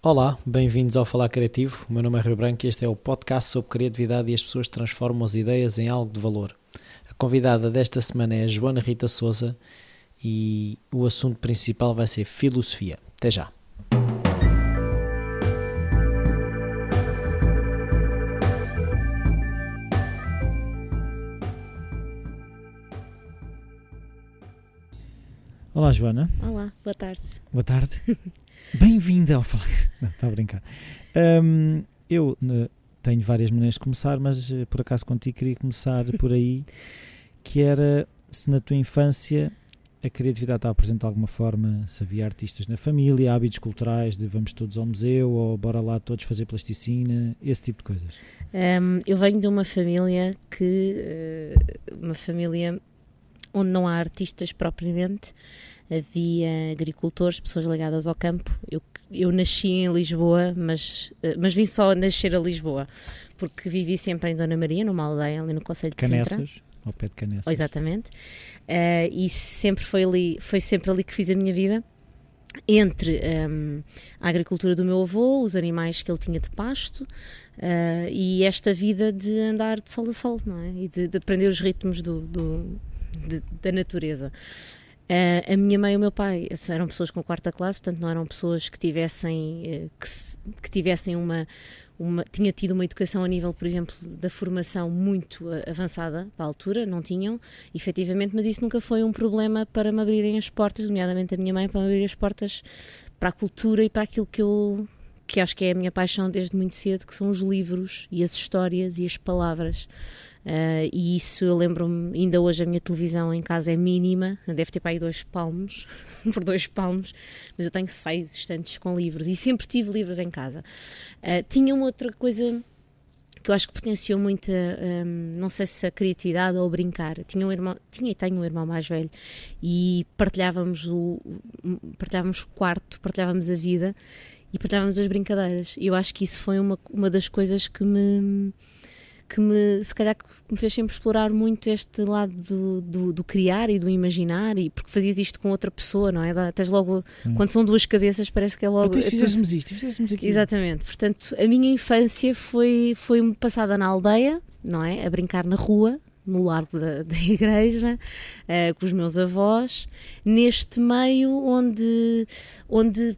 Olá, bem-vindos ao Falar Criativo. O meu nome é Rio Branco e este é o podcast sobre criatividade e as pessoas transformam as ideias em algo de valor. A convidada desta semana é a Joana Rita Souza e o assunto principal vai ser filosofia. Até já. Olá, Joana. Olá, boa tarde. Boa tarde. Bem-vinda ao Falar. Não, está a brincar. Um, eu ne, tenho várias maneiras de começar, mas eh, por acaso contigo queria começar por aí, que era se na tua infância a criatividade estava presente de alguma forma, se havia artistas na família, hábitos culturais de vamos todos ao museu ou bora lá todos fazer plasticina, esse tipo de coisas. Um, eu venho de uma família que, uh, uma família onde não há artistas propriamente, havia agricultores, pessoas ligadas ao campo. Eu, eu nasci em Lisboa, mas, eh, mas vim só nascer a Lisboa, porque vivi sempre em Dona Maria, numa aldeia ali no Conselho de Canessas, Sintra. ao pé de Canessas. Oh, exatamente. Uh, e sempre foi ali, foi sempre ali que fiz a minha vida. Entre um, a agricultura do meu avô, os animais que ele tinha de pasto uh, e esta vida de andar de sol a sol, não é? E de, de aprender os ritmos do, do da natureza. Uh, a minha mãe e o meu pai eram pessoas com quarta classe, portanto não eram pessoas que tivessem, uh, que, que, tivessem uma, uma, tinha tido uma educação a nível, por exemplo, da formação muito avançada para a altura, não tinham, efetivamente, mas isso nunca foi um problema para me abrirem as portas, nomeadamente a minha mãe, para me abrir as portas para a cultura e para aquilo que eu que acho que é a minha paixão desde muito cedo, que são os livros e as histórias e as palavras. Uh, e isso eu lembro-me, ainda hoje a minha televisão em casa é mínima, deve ter para aí dois palmos, por dois palmos, mas eu tenho seis estantes com livros e sempre tive livros em casa. Uh, tinha uma outra coisa que eu acho que potenciou muito, um, não sei se a criatividade ou brincar. Tinha um irmão, tinha e tenho um irmão mais velho e partilhávamos o, partilhávamos o quarto, partilhávamos a vida e partilhávamos as brincadeiras. E eu acho que isso foi uma, uma das coisas que me que me, se calhar, me fez sempre explorar muito este lado do, do, do, criar e do imaginar, e porque fazias isto com outra pessoa, não é? Tens logo, Sim. quando são duas cabeças, parece que é logo. Até fizéssemos isto, fizéssemos aquilo. Exatamente, portanto, a minha infância foi, foi passada na aldeia, não é? A brincar na rua, no largo da, da igreja, uh, com os meus avós, neste meio onde, onde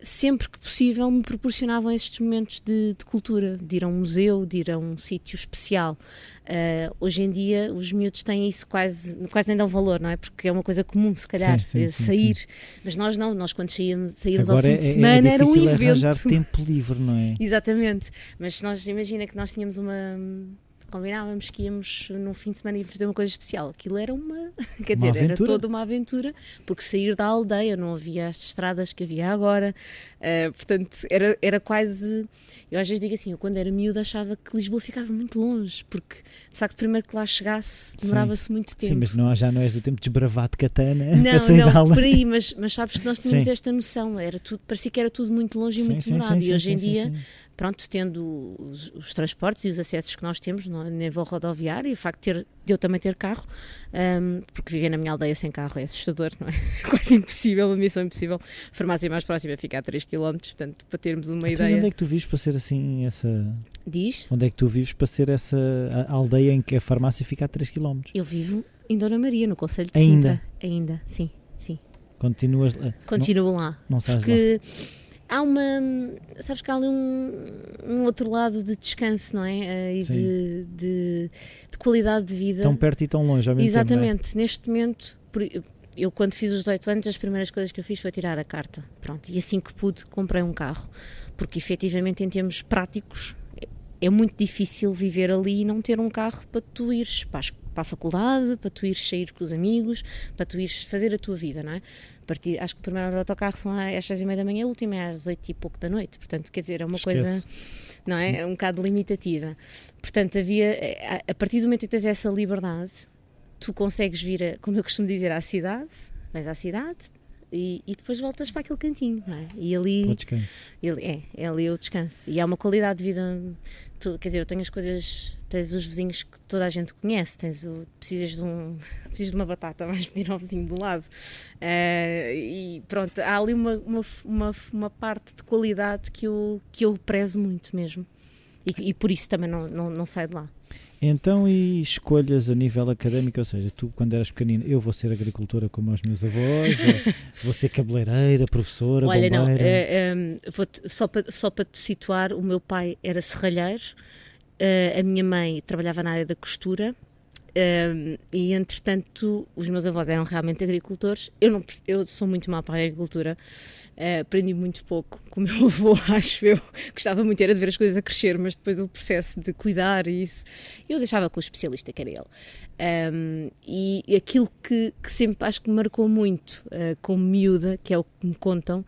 sempre que possível me proporcionavam estes momentos de, de, cultura, de ir a um museu, de ir a um sítio especial. Uh, hoje em dia os miúdos têm isso quase, quase nem dão valor, não é? Porque é uma coisa comum, se calhar, sim, sim, sair. Sim, Mas nós não, nós quando saíamos, saíamos ao fim de é, é semana é era um evento. tempo livre, não é? Exatamente. Mas nós imagina que nós tínhamos uma combinávamos que íamos num fim de semana e fazer uma coisa especial. Aquilo era uma, quer dizer, era toda uma aventura, porque sair da aldeia não havia as estradas que havia agora, uh, portanto, era, era quase. Eu às vezes digo assim, eu quando era miúda achava que Lisboa ficava muito longe, porque de facto, primeiro que lá chegasse, demorava-se muito tempo. Sim, mas não, já não és do tempo de desbravar de katana. Não, não, por aí, mas, mas sabes que nós tínhamos sim. esta noção, era tudo, parecia que era tudo muito longe e sim, muito demorado, e hoje em dia pronto, tendo os, os, transportes e os acessos que nós temos no nível rodoviário, e o facto de, ter, de eu também ter carro, um, porque viver na minha aldeia sem carro é assustador, não é? Quase impossível, uma missão impossível. A farmácia mais próxima fica a 3 km, portanto, para termos uma então, ideia. onde é que tu vives para ser assim essa. Diz? Onde é que tu vives para ser essa aldeia em que a farmácia fica a 3 km? Eu vivo em Dona Maria, no Conselho de Ainda? Ainda, sim, sim. Continuas Continuo não, lá. Não sabes porque lá há uma. Sabes que há ali um, um outro lado de descanso, não é? Uh, e de, de, de, qualidade de vida. Tão perto e tão longe, ao mesmo Exatamente. Tempo, é? Neste momento, eu quando fiz os 18 anos, as primeiras coisas que eu fiz foi tirar a carta. Pronto. E assim que pude, comprei um carro. Porque efetivamente, em termos práticos, é muito difícil viver ali e não ter um carro para tu ires para, para a faculdade, para tu ires sair com os amigos, para tu ires fazer a tua vida, não é? Partir, acho que o primeiro autocarro são às seis e meia da manhã, o último é às oito e pouco da noite, portanto, quer dizer, é uma Esquece. coisa, não é? É um bocado limitativa. Portanto, havia, a, a partir do momento que tens essa liberdade, tu consegues vir, a, como eu costumo dizer, à cidade, vais à cidade, e, e, depois voltas para aquele cantinho, não é? E ali. O descanso. Ele, é, é ali o descanso. E há uma qualidade de vida. Tu, quer dizer, eu tenho as coisas tens os vizinhos que toda a gente conhece, tens o, precisas de um precisas de uma batata, vais pedir ao vizinho do lado. Uh, e pronto, há ali uma, uma, uma, uma, parte de qualidade que eu, que eu prezo muito mesmo. E, e por isso também não, não, não saio de lá. Então, e escolhas a nível académico? Ou seja, tu, quando eras pequenino, eu vou ser agricultora como os meus avós, vou ser cabeleireira, professora, Olha, bombeira? não, é, é, só para só para te situar, o meu pai era serralheiro, uh, a minha mãe trabalhava na área da costura, e entretanto, os meus avós eram realmente agricultores. Eu, não, eu sou muito má para a agricultura, uh, aprendi muito pouco com o meu avô, acho eu. Gostava muito era de ver as coisas a crescer, mas depois o processo de cuidar e isso, eu deixava com o especialista, que era ele. Um, e aquilo que, que, sempre acho que me marcou muito uh, como miúda, que é o que me contam,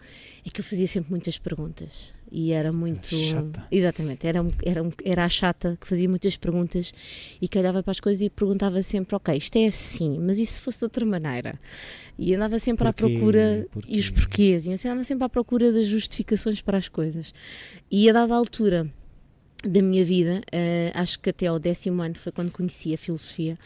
é que eu fazia sempre muitas perguntas e era muito. Chata. Exatamente, era, era, era a chata que fazia muitas perguntas e que olhava para as coisas e perguntava sempre: ok, isto é assim, mas e se fosse de outra maneira? E andava sempre Porquê? à procura. Porquê? E os porquês, e andava sempre à procura das justificações para as coisas. E a dada altura da minha vida, uh, acho que até ao décimo ano foi quando conheci a filosofia,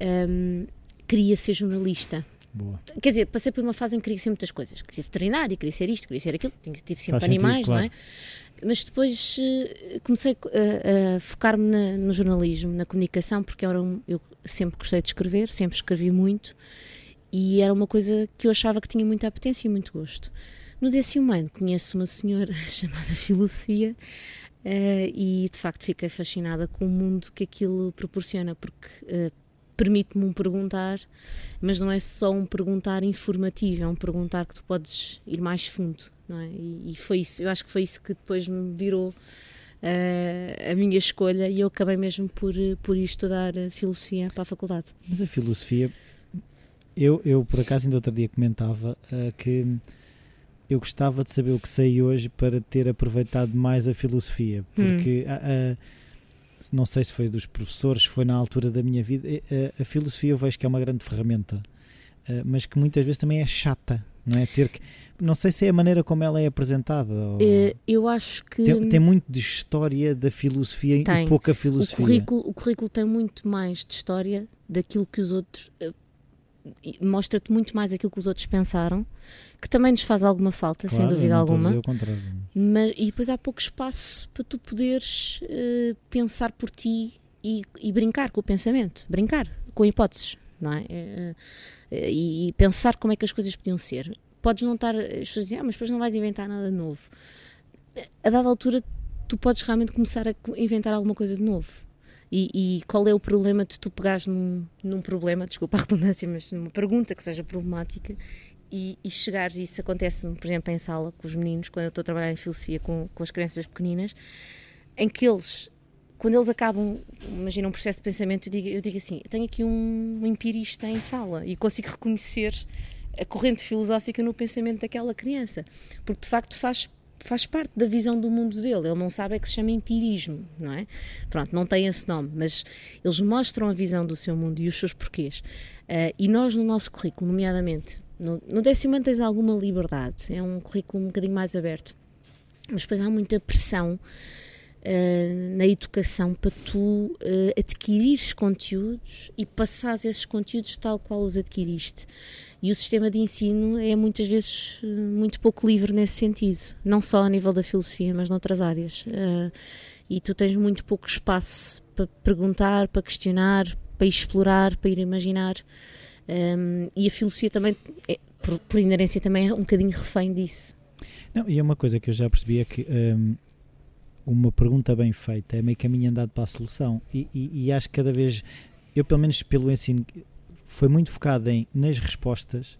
um, ehm, queria ser jornalista. Boa. Quer dizer, passei por uma fase em que queria ser muitas coisas. Queria ser veterinária, queria ser isto, queria ser aquilo, tive sempre Faz animais, sentido, claro. não é? Mas depois uh, comecei a, a focar-me no jornalismo, na comunicação, porque era um, eu sempre gostei de escrever, sempre escrevi muito e era uma coisa que eu achava que tinha muita potência e muito gosto. No décimo ano conheço uma senhora chamada Filosofia uh, e de facto fiquei fascinada com o mundo que aquilo proporciona, porque uh, permite-me um perguntar, mas não é só um perguntar informativo, é um perguntar que tu podes ir mais fundo, não é? E, e foi isso, eu acho que foi isso que depois me virou uh, a minha escolha e eu acabei mesmo por, por ir estudar filosofia para a faculdade. Mas a filosofia, eu, eu por acaso ainda outro dia comentava que eu gostava de saber o que sei hoje para ter aproveitado mais a filosofia, porque hum. uh, não sei se foi dos professores, foi na altura da minha vida. A, a filosofia eu vejo que é uma grande ferramenta, uh, mas que muitas vezes também é chata, não é? Ter que, não sei se é a maneira como ela é apresentada. Ou... Eh, eu acho que. Tem, tem, muito de história da filosofia tem. e pouca filosofia. O currículo, o currículo tem muito mais de história daquilo que os outros. Mostra-te muito mais aquilo que os outros pensaram que também nos faz alguma falta, claro, sem dúvida alguma. Mas, e depois há pouco espaço para tu poderes uh, pensar por ti e, e, brincar com o pensamento, brincar com hipóteses, não é? Uh, e, e, pensar como é que as coisas podiam ser. Podes não estar, as pessoas dizem, ah, mas depois não vais inventar nada novo. A dada altura, tu podes realmente começar a inventar alguma coisa de novo. E, e, qual é o problema de tu pegares num, num, problema, desculpa a redundância, mas numa pergunta que seja problemática e, e chegares, e isso acontece-me, por exemplo, em sala com os meninos, quando eu estou a trabalhar em filosofia com, com as crianças pequeninas, em que eles, quando eles acabam, imagina um processo de pensamento, eu digo, eu digo assim: eu tenho aqui um empirista em sala e consigo reconhecer a corrente filosófica no pensamento daquela criança, porque de facto faz faz parte da visão do mundo dele. Ele não sabe é que se chama empirismo, não é? Pronto, não tem esse nome, mas eles mostram a visão do seu mundo e os seus porquês. Uh, e nós, no nosso currículo, nomeadamente no, no décimo ano tens alguma liberdade, é um currículo um bocadinho mais aberto. Mas depois há muita pressão uh, na educação para tu uh, adquirires conteúdos e passares esses conteúdos tal qual os adquiriste. E o sistema de ensino é muitas vezes uh, muito pouco livre nesse sentido, não só a nível da filosofia, mas noutras áreas. e tu tens muito pouco espaço para perguntar, para questionar, para explorar, para ir imaginar. Um, e a filosofia também, é, por, por, inerência, também é um bocadinho refém disso. Não, e é uma coisa que eu já percebi é que um, uma pergunta bem feita é meio caminho andado para a solução. E, e, e, acho que cada vez, eu pelo menos pelo ensino, foi muito focado em nas respostas.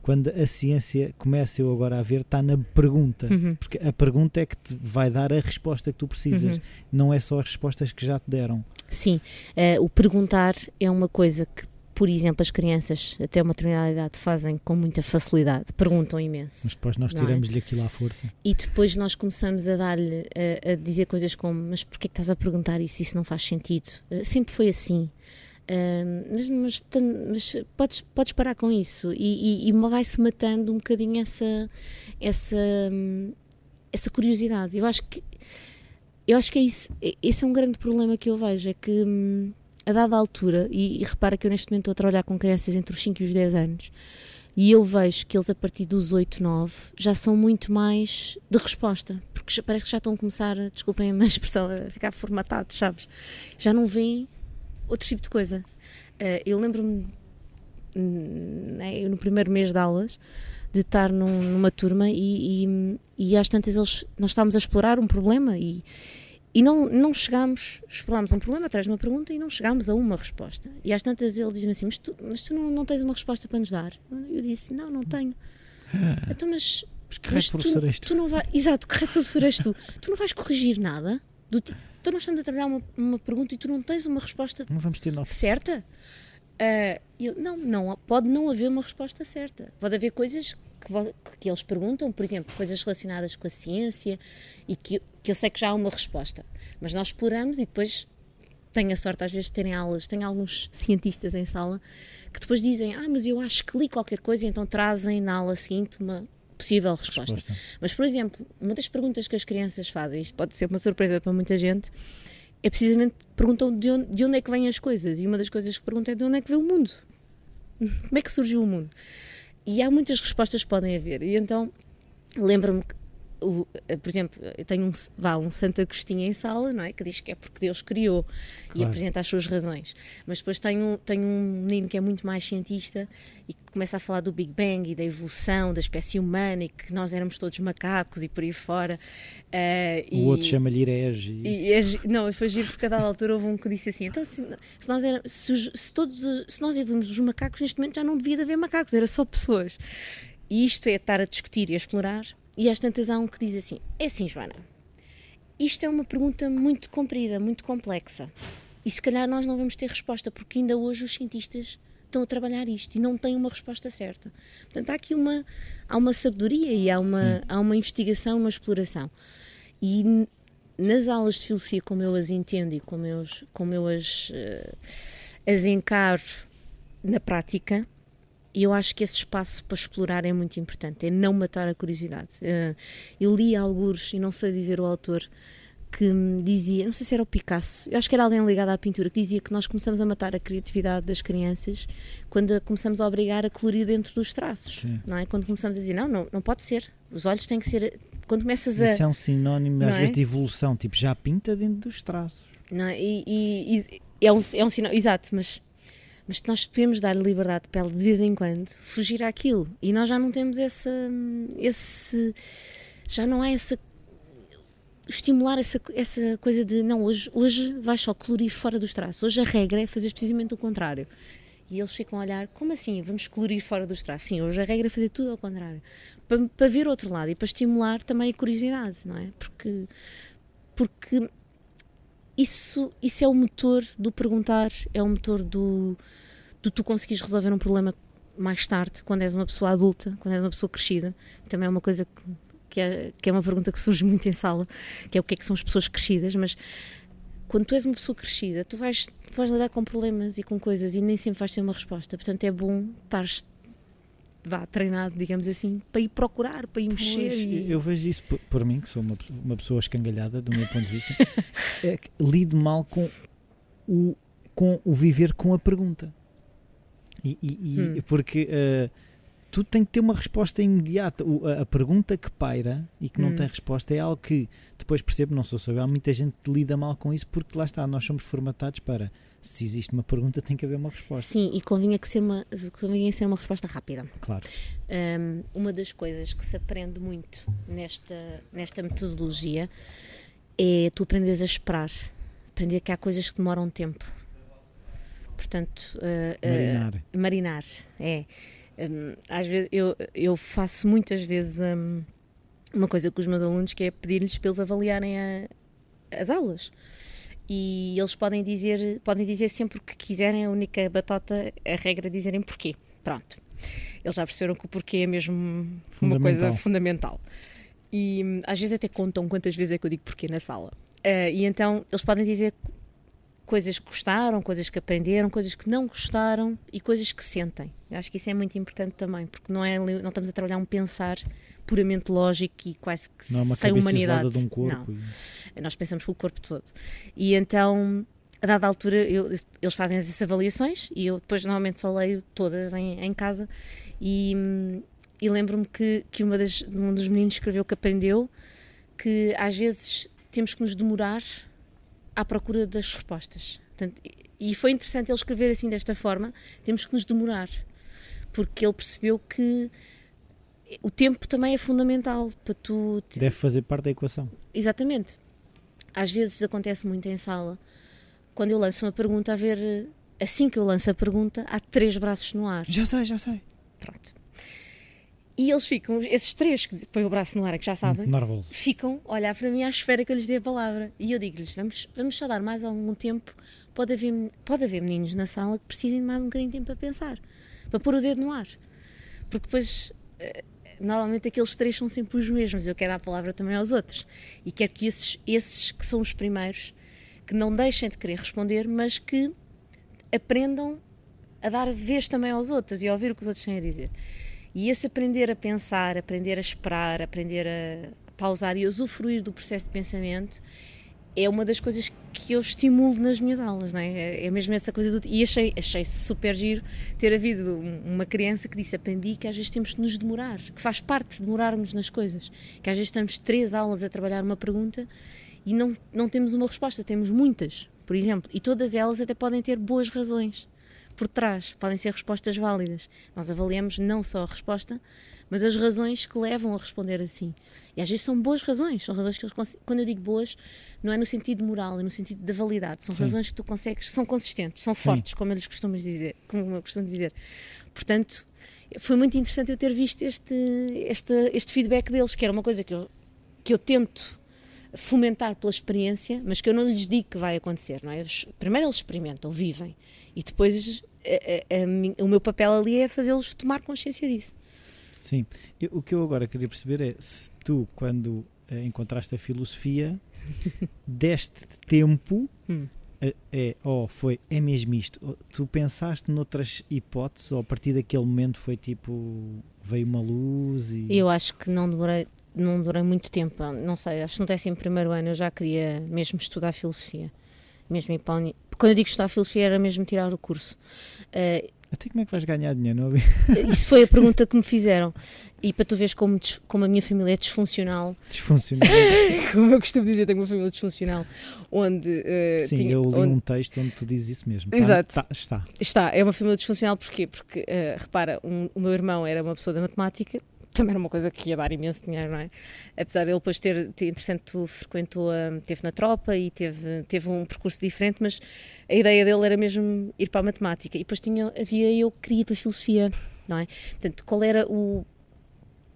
Quando a ciência começa eu agora a ver, está na pergunta. Uhum. Porque a pergunta é que te vai dar a resposta que tu precisas. Uhum. Não é só as respostas que já te deram. Sim, uh, o perguntar é uma coisa que por exemplo, as crianças até uma determinada idade fazem com muita facilidade, perguntam imenso. Mas depois nós é? tiramos-lhe é? aquilo à força. E depois nós começamos a dar-lhe, a, a, dizer coisas como: Mas porquê que estás a perguntar isso? Isso não faz sentido. Uh, sempre foi assim. Uh, mas, mas, mas, podes, podes parar com isso e, e, e vai-se matando um bocadinho essa, essa, essa curiosidade. Eu acho que eu acho que é isso. Esse é um grande problema que eu vejo. É que hum, a dada altura, e, e, repara que eu neste momento estou a trabalhar com crianças entre os 5 e os 10 anos, e eu vejo que eles a partir dos 8, 9 já são muito mais de resposta, porque parece que já estão a começar, desculpem a expressão, a ficar formatados, sabes? Já não veem outro tipo de coisa. Uh, eu lembro-me, né, no primeiro mês de aulas, de estar num, numa turma e, e, e às tantas eles, nós estávamos a explorar um problema e, e não, não chegámos, explorámos um problema atrás de uma pergunta e não chegámos a uma resposta. E às tantas ele diz-me assim: Mas tu, mas tu não, não tens uma resposta para nos dar? Eu disse: Não, não tenho. Então, mas. Mas que mas tu, és tu? não vai, exato, que professor és tu? Tu não vais corrigir nada? Do então nós estamos a trabalhar uma, uma pergunta e tu não tens uma resposta não vamos ter certa? Uh, eu, não, não, pode não haver uma resposta certa. Pode haver coisas que, que, eles perguntam, por exemplo, coisas relacionadas com a ciência e que, que eu sei que já há uma resposta. Mas nós exploramos e depois tenho a sorte às vezes de terem aulas, tenho alguns cientistas em sala que depois dizem, ah, mas eu acho que li qualquer coisa e então trazem na aula seguinte uma possível resposta. resposta. Mas, por exemplo, uma das perguntas que as crianças fazem, isto pode ser uma surpresa para muita gente, é precisamente perguntam de onde, de onde é que vêm as coisas. E uma das coisas que perguntam é de onde é que vem o mundo. Como é que surgiu o mundo? E há muitas respostas que podem haver. E então lembro-me o, eh, por exemplo, eu tenho um, vá, um Santo Agostinho em sala, não é? Que diz que é porque Deus criou claro. e apresenta as suas razões. Mas depois tenho, tenho um menino que é muito mais cientista e que começa a falar do Big Bang e da evolução da espécie humana e que nós éramos todos macacos e por aí fora. Uh, o e, outro chama-lhe herege. E, e, não, foi giro porque a dada altura houve um que disse assim: então, se, se nós, éramos, se, se, todos, se nós evoluímos os macacos, neste momento já não devia haver macacos, era só pessoas. E isto é estar a discutir e a explorar e às tantas há um que diz assim: É assim, Joana, isto é uma pergunta muito comprida, muito complexa. E se calhar nós não vamos ter resposta, porque ainda hoje os cientistas estão a trabalhar isto e não têm uma resposta certa. Portanto, há aqui uma, há uma sabedoria e há uma, há uma investigação, uma exploração. E nas aulas de filosofia, como eu as entendo e como eu, como eu as, uh, as encaro na prática, e eu acho que esse espaço para explorar é muito importante, é não matar a curiosidade. Uh, eu li alguns, e não sei dizer o autor, que dizia, não sei se era o Picasso, eu acho que era alguém ligado à pintura, que dizia que nós começamos a matar a criatividade das crianças quando começamos a obrigar a colorir dentro dos traços, Sim. não é? Quando começamos a dizer, não, não, não pode ser, os olhos têm que ser... Quando começas a... Isso é um sinónimo, às é? vezes, de evolução, tipo, já pinta dentro dos traços. Não, é? e, e, e é um, é um sinal, exato, mas mas nós podemos dar liberdade de pele de vez em quando, fugir àquilo. E nós já não temos essa, esse. Já não há essa. estimular essa, essa coisa de não, hoje, hoje vais só colorir fora dos traços. Hoje a regra é fazer precisamente o contrário. E eles ficam a olhar, como assim? Vamos colorir fora dos traços? Sim, hoje a regra é fazer tudo ao contrário. Para, para ver outro lado e para estimular também a curiosidade, não é? Porque. Porque isso, isso é o motor do perguntar, é o motor do, do tu conseguires resolver um problema mais tarde, quando és uma pessoa adulta, quando és uma pessoa crescida. Também é uma coisa que, que, é, que é uma pergunta que surge muito em sala, que é o que é que são as pessoas crescidas, mas quando tu és uma pessoa crescida, tu vais, tu vais lidar com problemas e com coisas e nem sempre vais ter uma resposta. Portanto, é bom estar vá, treinado, digamos assim, para ir procurar, para ir mexer. Pois, e... Eu vejo isso por, por, mim, que sou uma, uma pessoa escangalhada, do meu ponto de vista, é que lido mal com o, com o viver com a pergunta. E, e, hum. Porque uh, tu tem que ter uma resposta imediata. O, a, a, pergunta que paira e que não hum. tem resposta é algo que depois percebo, não sou só eu, há muita gente que lida mal com isso porque lá está, nós somos formatados para se existe uma pergunta, tem que haver uma resposta. Sim, e convinha que ser uma, convinha ser uma resposta rápida. Claro. Um, uma das coisas que se aprende muito nesta, nesta metodologia é tu aprendes a esperar, aprender que há coisas que demoram tempo. Portanto, uh, marinar. Uh, marinar, é. Um, às vezes eu, eu faço muitas vezes um, uma coisa com os meus alunos que é pedir-lhes para eles avaliarem a, as aulas e eles podem dizer, podem dizer sempre o que quiserem, a única batota, a regra é dizerem porquê. Pronto. Eles já perceberam que o porquê é mesmo uma coisa fundamental. E hum, às vezes até contam quantas vezes é que eu digo porquê na sala. Uh, e então eles podem dizer coisas que gostaram, coisas que aprenderam, coisas que não gostaram e coisas que sentem. Eu acho que isso é muito importante também, porque não, é, não estamos a trabalhar um pensar, puramente lógico e quase que Não é uma sem humanidade. de um corpo. Não. e- Nós pensamos com o corpo todo. E então, a dada altura, eu- eles fazem essas avaliações e eu depois normalmente só leio todas em, em casa. E, e lembro-me que, que uma das, um dos meninos escreveu que aprendeu que às vezes temos que nos demorar à procura das respostas. Portanto, e foi interessante ele escrever assim desta forma: temos que nos demorar, porque ele percebeu que o tempo também é fundamental para tu te- Deve fazer parte da equação. Exatamente. Às vezes acontece muito em sala, quando eu lanço uma pergunta, a ver, assim que eu lanço a pergunta, há três braços no ar. Já sei, já sei. Pronto. E eles ficam, esses três que põem o braço no ar, é que já sabem, Nervoso. ficam a olhar para mim à espera que eu lhes dê a palavra. E eu digo-lhes: vamos, vamos só dar mais algum tempo. Pode haver, pode haver meninos na sala que precisem de mais um bocadinho de tempo para pensar, para pôr o dedo no ar. Porque depois, eh, normalmente, aqueles três são sempre os mesmos. Eu quero dar a palavra também aos outros. E quero que esses, esses que são os primeiros, que não deixem de querer responder, mas que aprendam a dar vez também aos outros e a ouvir o que os outros têm a dizer. E esse aprender a pensar, aprender a esperar, aprender a pausar e usufruir do processo de pensamento é uma das coisas que eu estimulo nas minhas aulas, não é? É mesmo essa coisa do... E achei, achei super giro ter havido um- uma criança que disse, aprendi que às vezes temos de nos demorar, que faz parte de demorarmos nas coisas, que às vezes estamos três aulas a trabalhar uma pergunta e não, não temos uma resposta, temos muitas, por exemplo, e todas elas até podem ter boas razões por trás, podem ser respostas válidas. Nós avaliamos não só a resposta, mas as razões que levam a responder assim. E às vezes são boas razões, são razões que eles, quando eu digo boas, não é no sentido moral, é no sentido da validade. São Sim. razões que tu consegues, são consistentes, são Sim. fortes, como eu lhes costumo dizer, como eu costumo dizer. Portanto, foi muito interessante eu ter visto este, este, este feedback deles, que era uma coisa que eu, que eu tento fomentar pela experiência, mas que eu não lhes digo que vai acontecer, não é? Eles- primeiro eles experimentam, vivem, e depois a- a- a mi- o meu papel ali é fazê-los tomar consciência disso. Sim. Eu- o que eu agora queria perceber é se tu, quando eh, encontraste a filosofia, deste tempo, Hum. eh, é, ou foi, é mesmo isto, tu pensaste noutras hipóteses, ou a partir daquele momento foi tipo, veio uma luz e... Eu acho que não demorei, não demorei muito tempo, não sei, acho que no décimo primeiro ano eu já queria mesmo estudar filosofia. Mesmo ir para a uni... Quando eu digo estudar filosofia era mesmo tirar o curso. Eh, Até como é que vais ganhar dinheiro, não isso foi a pergunta que me fizeram. E para tu veres como, como a minha família é disfuncional, Disfuncional. como eu costumo dizer, tenho uma família disfuncional, onde eh, Sim, tinha- eu li onde- um texto onde tu dizes isso mesmo. Tá- Exato. tá- está. Está, é uma família disfuncional porquê? Porque, eh, repara, um- o meu irmão era uma pessoa da matemática, também era uma coisa que ia dar imenso dinheiro, não é? Apesar de ele depois ter, entretanto, frequentou, a, teve na tropa e teve, teve um percurso diferente, mas a ideia dele era mesmo ir para a matemática. E depois tinha, havia eu que queria ir para a filosofia, não é? Portanto, qual era o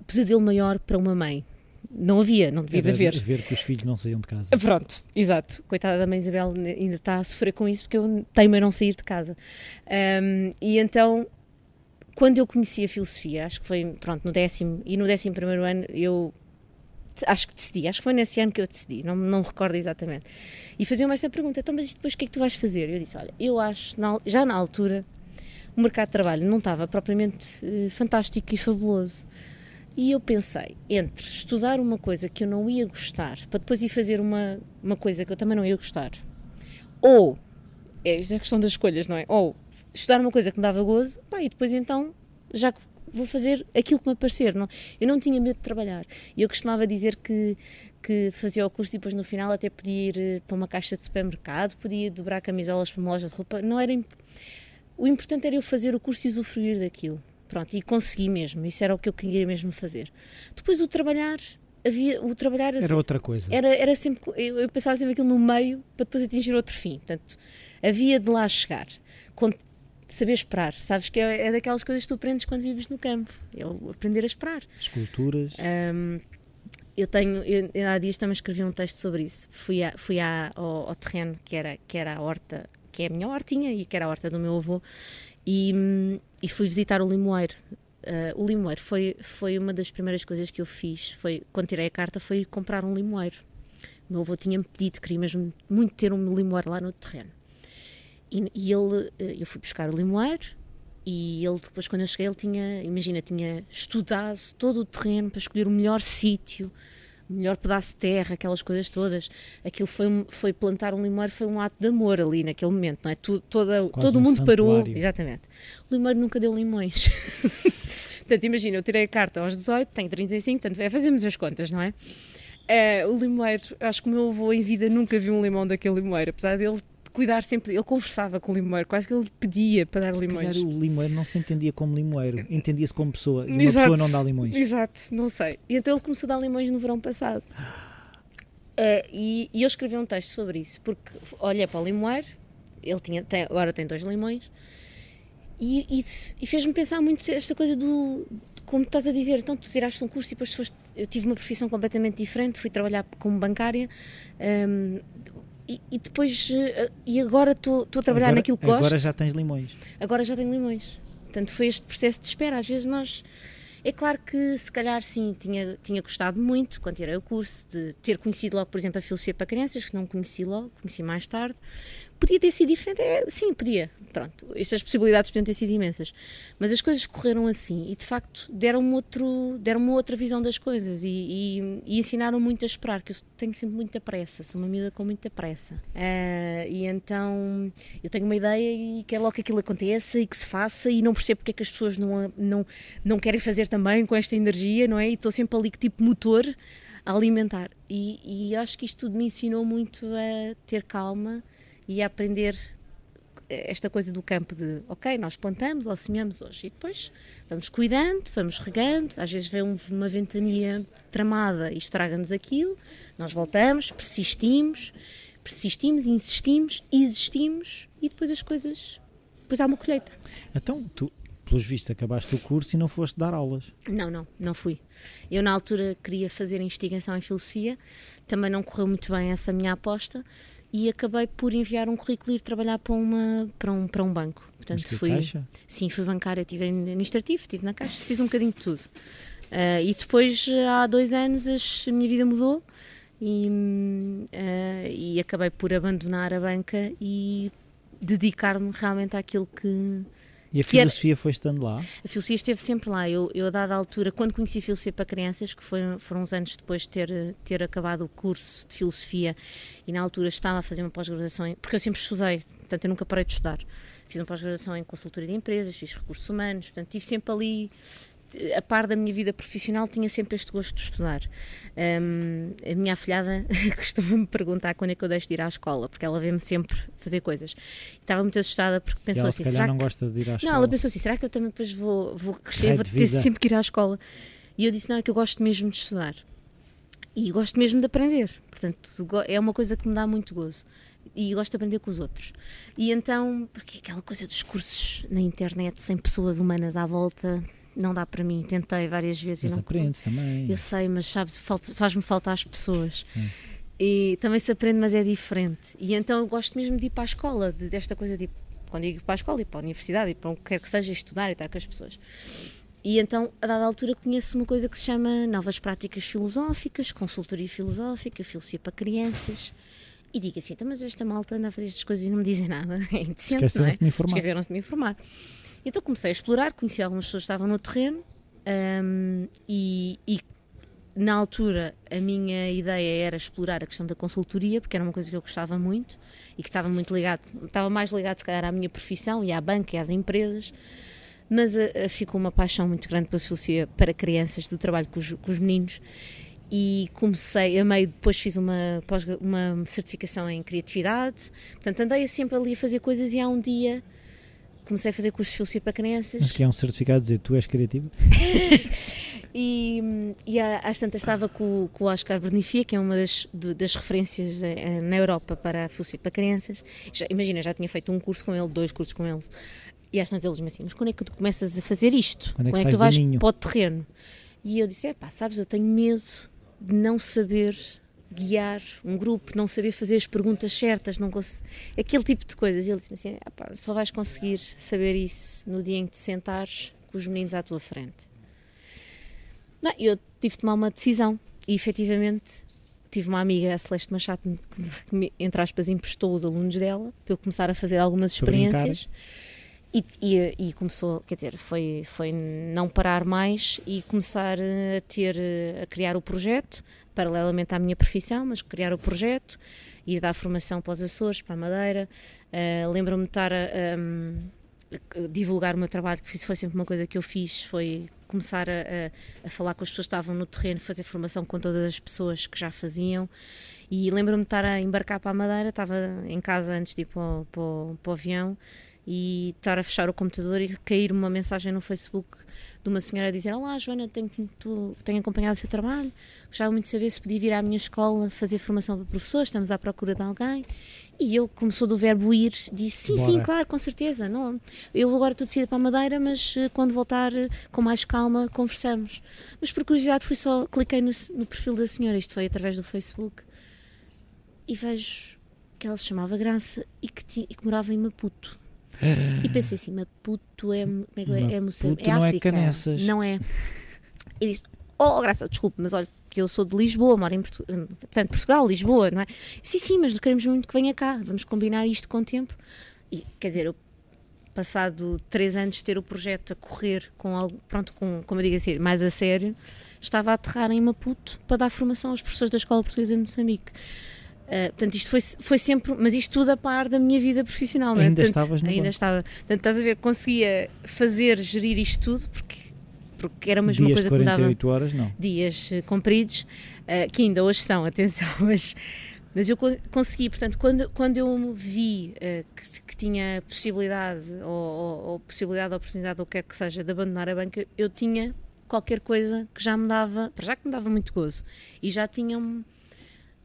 pesadelo maior para uma mãe? Não havia, não devia de É ver, haver. ver que os filhos não saíam de casa. Pronto, exato. Coitada da mãe Isabel ainda está a sofrer com isso porque eu teimo em não sair de casa. Ahm, e então, quando eu conheci a filosofia, acho que foi pronto, no décimo e no décimo primeiro ano, eu acho que decidi, acho que foi nesse ano que eu decidi, não, não me recordo exatamente. E faziam-me essa pergunta: então, mas depois o que é que tu vais fazer? Eu disse: olha, eu acho, já na altura, o mercado de trabalho não estava propriamente eh, fantástico e fabuloso. E eu pensei, entre estudar uma coisa que eu não ia gostar, para depois ir fazer uma, uma coisa que eu também não ia gostar, ou, é, isto é a questão das escolhas, não é? Ou estudar uma coisa que me dava gozo, pá, e depois então já que vou fazer aquilo que me aparecer. Não? Eu não tinha medo de trabalhar. E eu costumava dizer que, que fazia o curso e depois no final até podia ir eh, para uma caixa de supermercado, podia dobrar camisolas para uma loja de roupa. Não era. O importante era eu fazer o curso e usufruir daquilo. Pronto, e consegui mesmo. Isso era o que eu queria mesmo fazer. Depois o trabalhar, havia o trabalhar Era outra coisa. era, era sempre, eu, eu pensava sempre aquilo no meio para depois atingir outro fim. Portanto, havia de lá chegar. Com saber esperar. Sabes que é, é daquelas coisas que tu aprendes quando vives no campo. É o aprender a esperar. Esculturas. Ahm, eu tenho, eu, eu há dias também escrevi um texto sobre isso. Fui, a, fui à, ao, ao terreno que era, que era a horta, que é a minha hortinha e que era a horta do meu avô, e, e fui visitar o limoeiro. Ah, o limoeiro foi, foi uma das primeiras coisas que eu fiz. Foi, quando tirei a carta, foi comprar um limoeiro. O meu avô tinha-me pedido, queria mesmo muito ter um limoeiro lá no terreno. E, e ele, eh, eu fui buscar o limoeiro E ele, depois, quando eu cheguei, ele tinha, imagina, tinha estudado todo o terreno para escolher o melhor sítio, o melhor pedaço de terra, aquelas coisas todas. Aquilo foi, foi plantar um limoeiro, foi um ato de amor ali naquele momento, não é? Tu, toda, todo um o mundo santuário. parou. Exatamente. O limoeiro nunca deu limões. portanto, imagina, eu tirei a carta aos 18, tenho 35, portanto, é, fazemos as contas, não é? Eh, o limoeiro, acho que o meu avô em vida nunca viu um limão daquele limoeiro, apesar dele cuidar sempre, ele conversava com o limoeiro, quase que ele pedia para dar Se limões. o limoeiro não se entendia como limoeiro, entendia-se como pessoa. E uma Exato. pessoa não dá limões. Exato, não sei. E então ele começou a dar limões no verão passado. Eh, e, e eu escrevi um texto sobre isso, porque olhei para o limoeiro, ele tinha, tem- agora tem dois limões, e, e, e fez-me pensar muito esta coisa do. Como estás a dizer, então tu tiraste um curso e depois foste. Eu tive uma profissão completamente diferente, fui trabalhar como bancária. hum, e, e depois. eh, E agora estou a trabalhar agora, naquilo que gosto Agora já tens limões. agora já tenho limões. Portanto, foi este processo de espera. Às vezes nós. É claro que, se calhar, sim, tinha, tinha gostado muito, quando tirei o curso, de ter conhecido logo, por exemplo, a filosofia para crianças, que não conheci logo, conheci mais tarde. Podia ter sido diferente? É, sim, podia. Pronto, estas possibilidades podiam ter sido imensas. Mas as coisas correram assim e, de facto, deram-me outro, deram outra visão das coisas e, e, e ensinaram muito a esperar, que eu tenho sempre muita pressa, sou uma miúda com muita pressa. Ah, e então eu tenho uma ideia e quero logo que aquilo aconteça e que se faça e não percebo porque é que as pessoas não, não, não querem fazer também com esta energia, não é? E estou sempre ali tipo motor a alimentar. E, e acho que isto tudo me ensinou muito a ter calma e a aprender esta coisa do campo de, ok, nós plantamos ou semeamos hoje e depois vamos cuidando, vamos regando, às vezes vem um- uma ventania tramada e estraga-nos aquilo, nós voltamos, persistimos, persistimos, insistimos, existimos e depois as coisas, depois há uma colheita. Então, tu, pelos vistos, acabaste o curso e não foste dar aulas. Não, não, não fui. Eu na altura queria fazer investigação em filosofia, também não correu muito bem essa minha aposta e acabei por enviar um currículo e ir trabalhar para, uma, para, um, para um banco. Portanto, Mas fui, caixa? Sim, fui bancária, estive administrativo, estive na caixa, fiz um bocadinho de tudo. Ah, e depois, há dois anos, a minha vida mudou e, ah, e acabei por abandonar a banca e dedicar-me realmente àquilo que. E a Que era- filosofia foi estando lá? A filosofia esteve sempre lá. Eu, eu a dada altura, quando conheci a filosofia para crianças, que foi, foram uns anos depois de ter, ter acabado o curso de filosofia, e na altura estava a fazer uma pós-graduação, porque eu sempre estudei, portanto eu nunca parei de estudar. Fiz uma pós-graduação em consultoria de empresas, fiz recursos humanos, portanto estive sempre ali, a par da minha vida profissional, tinha sempre este gosto de estudar. Hum, a minha afilhada costuma-me perguntar quando é que eu deixo de ir à escola, porque ela vê-me sempre fazer coisas. Estava muito assustada porque E pensou ela, assim: se será não que gosta de ir à escola. não, ela pensou assim: será que eu também depois vou, vou crescer, vou ter sempre que ir à escola? E eu disse: não, é que eu gosto mesmo de estudar. E gosto mesmo de aprender. Portanto, é uma coisa que me dá muito gozo. E gosto de aprender com os outros. E então, porque aquela coisa dos cursos na internet, sem pessoas humanas à volta, não dá para mim. Tentei várias vezes Mas e não aprendes também. eu sei, mas sabes, faz-me faltar as pessoas. Sim. E também se aprende, mas é diferente. E então eu gosto mesmo de ir para a escola, de- desta coisa de ir- quando ir para a escola, ir para a universidade, ir para onde quer que seja, estudar e estar com as pessoas. E então, a dada altura, conheço uma coisa que se chama Novas Práticas Filosóficas, Consultoria Filosófica, Filosofia para Crianças. E digo assim, "Então, mas esta malta anda a fazer estas coisas e não me dizem nada. É indecente, não é? Esqueceram-se de me informar. Esqueceram-se de me informar. Então comecei a explorar, conheci algumas pessoas que estavam no terreno hum, e, e na altura a minha ideia era explorar a questão da consultoria, porque era uma coisa que eu gostava muito e que estava muito ligado, estava mais ligado se calhar à minha profissão e à banca e às empresas, mas ah, ah, ficou uma paixão muito grande pela filosofia para crianças, do trabalho com os, com os meninos e comecei, a meio, depois fiz uma, uma certificação em criatividade, portanto andei sempre ali a fazer coisas e há um dia comecei a fazer cursos de filosofia para crianças Mas que é um certificado a dizer tu és criativo? e, e às tantas estava com, o- com o Oscar Bernifia, que é uma das, das referências eh, na Europa para a filosofia para crianças. Já- imagina, já tinha feito um curso com ele, dois cursos com ele. E às tantas ele disse assim, mas quando é que tu começas a fazer isto? Quando é que sais tu do vais ninho?" para o terreno? E eu disse, é pá, sabes, eu tenho medo de não saber guiar um grupo, não saber fazer as perguntas certas, não aquele tipo de coisas. E ele disse-me assim, "Ah pá, só vais conseguir saber isso no dia em que te sentares com os meninos à tua frente. Não, eu tive de tomar uma decisão e efetivamente tive uma amiga, a Celeste Machado, que, me, entre aspas, emprestou os alunos dela para eu começar a fazer algumas experiências. E, e, e, começou, quer dizer, foi, foi não parar mais e começar a ter, a criar o projeto, paralelamente à minha profissão, mas criar o projeto, ir dar formação para os Açores, para a Madeira. Uh, Lembro-me de estar a, a, a, divulgar o meu trabalho, que isso foi sempre uma coisa que eu fiz, foi começar a, a, falar com as pessoas que estavam no terreno, fazer formação com todas as pessoas que já faziam. E lembro-me de estar a embarcar para a Madeira, estava em casa antes de ir para o, para o, para o avião e estar a fechar o computador e cair uma mensagem no Facebook de uma senhora a dizer Olá Joana, tenho, tu, tenho acompanhado o teu trabalho, gostava muito de saber se podia vir à minha escola fazer formação para professores, estamos à procura de alguém. E eu, como sou do verbo ir, disse sim, Bora. sim, claro, com certeza não, eu agora estou decidida para a Madeira mas eh, quando voltar eh, com mais calma conversamos. Mas por curiosidade fui só, cliquei no, no perfil da senhora, isto foi através do Facebook e vejo que ela se chamava Graça e que, tinha, e que morava em Maputo e pensei assim, Maputo é, como é, é, é Moçambique, é não é África. É Canessas. Não é. E disse, oh, Graça, desculpe, mas olha, que eu sou de Lisboa, moro em Portu portanto, Portugal, Lisboa, não é? Sim, sim, mas queremos muito que venha cá, vamos combinar isto com o tempo. E, quer dizer, eu, passado três anos de ter o projeto a correr com algo, pronto, com, como eu digo assim, mais a sério, estava a aterrar em Maputo para dar formação aos professores da Escola Portuguesa de Moçambique. Uh, portanto, isto foi, foi sempre, mas isto tudo a par da minha vida profissional, não é? Ainda portanto, estavas no Ainda banco. estava. Portanto, estás a ver, conseguia fazer, gerir isto tudo, porque, porque era mesmo Dias uma coisa de 48 que me dava horas, não. dias uh, compridos, uh, que ainda hoje são, atenção, mas, mas eu consegui, portanto, quando, quando eu vi que, que, tinha possibilidade, ou, ou, ou possibilidade, oportunidade, ou o que quer que seja, de abandonar a banca, eu tinha qualquer coisa que já me dava, para já que me dava muito gozo, e já tinha um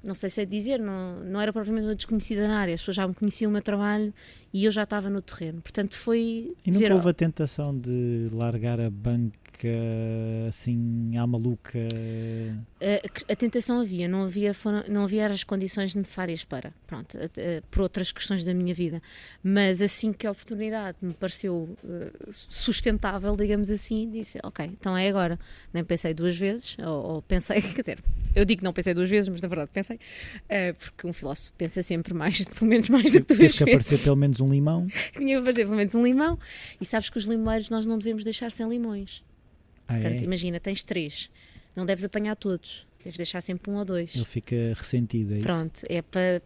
não sei se é dizer, não, não era propriamente uma desconhecida na área, as pessoas já me conheciam o meu trabalho e eu já estava no terreno. Portanto, foi. E nunca dizer, houve a tentação de largar a banca assim à maluca? A, a, tentação havia, não havia, foram, não havia as condições necessárias para, pronto, por outras questões da minha vida. Mas assim que a oportunidade me pareceu uh, sustentável, digamos assim, disse: Ok, então é agora. Nem pensei duas vezes, ou, ou pensei, quer dizer, eu digo que não pensei duas vezes, mas na verdade pensei, uh, porque um filósofo pensa sempre mais, pelo menos mais do que duas vezes. Tinha que aparecer pelo menos um limão. Tinha que aparecer pelo menos um limão. E sabes que os limoeiros nós não devemos deixar sem limões. Ah, Portanto, é? imagina, tens três, não deves apanhar todos. Deves deixar sempre um ou dois. Ele fica ressentido, é isso? Pronto, é para.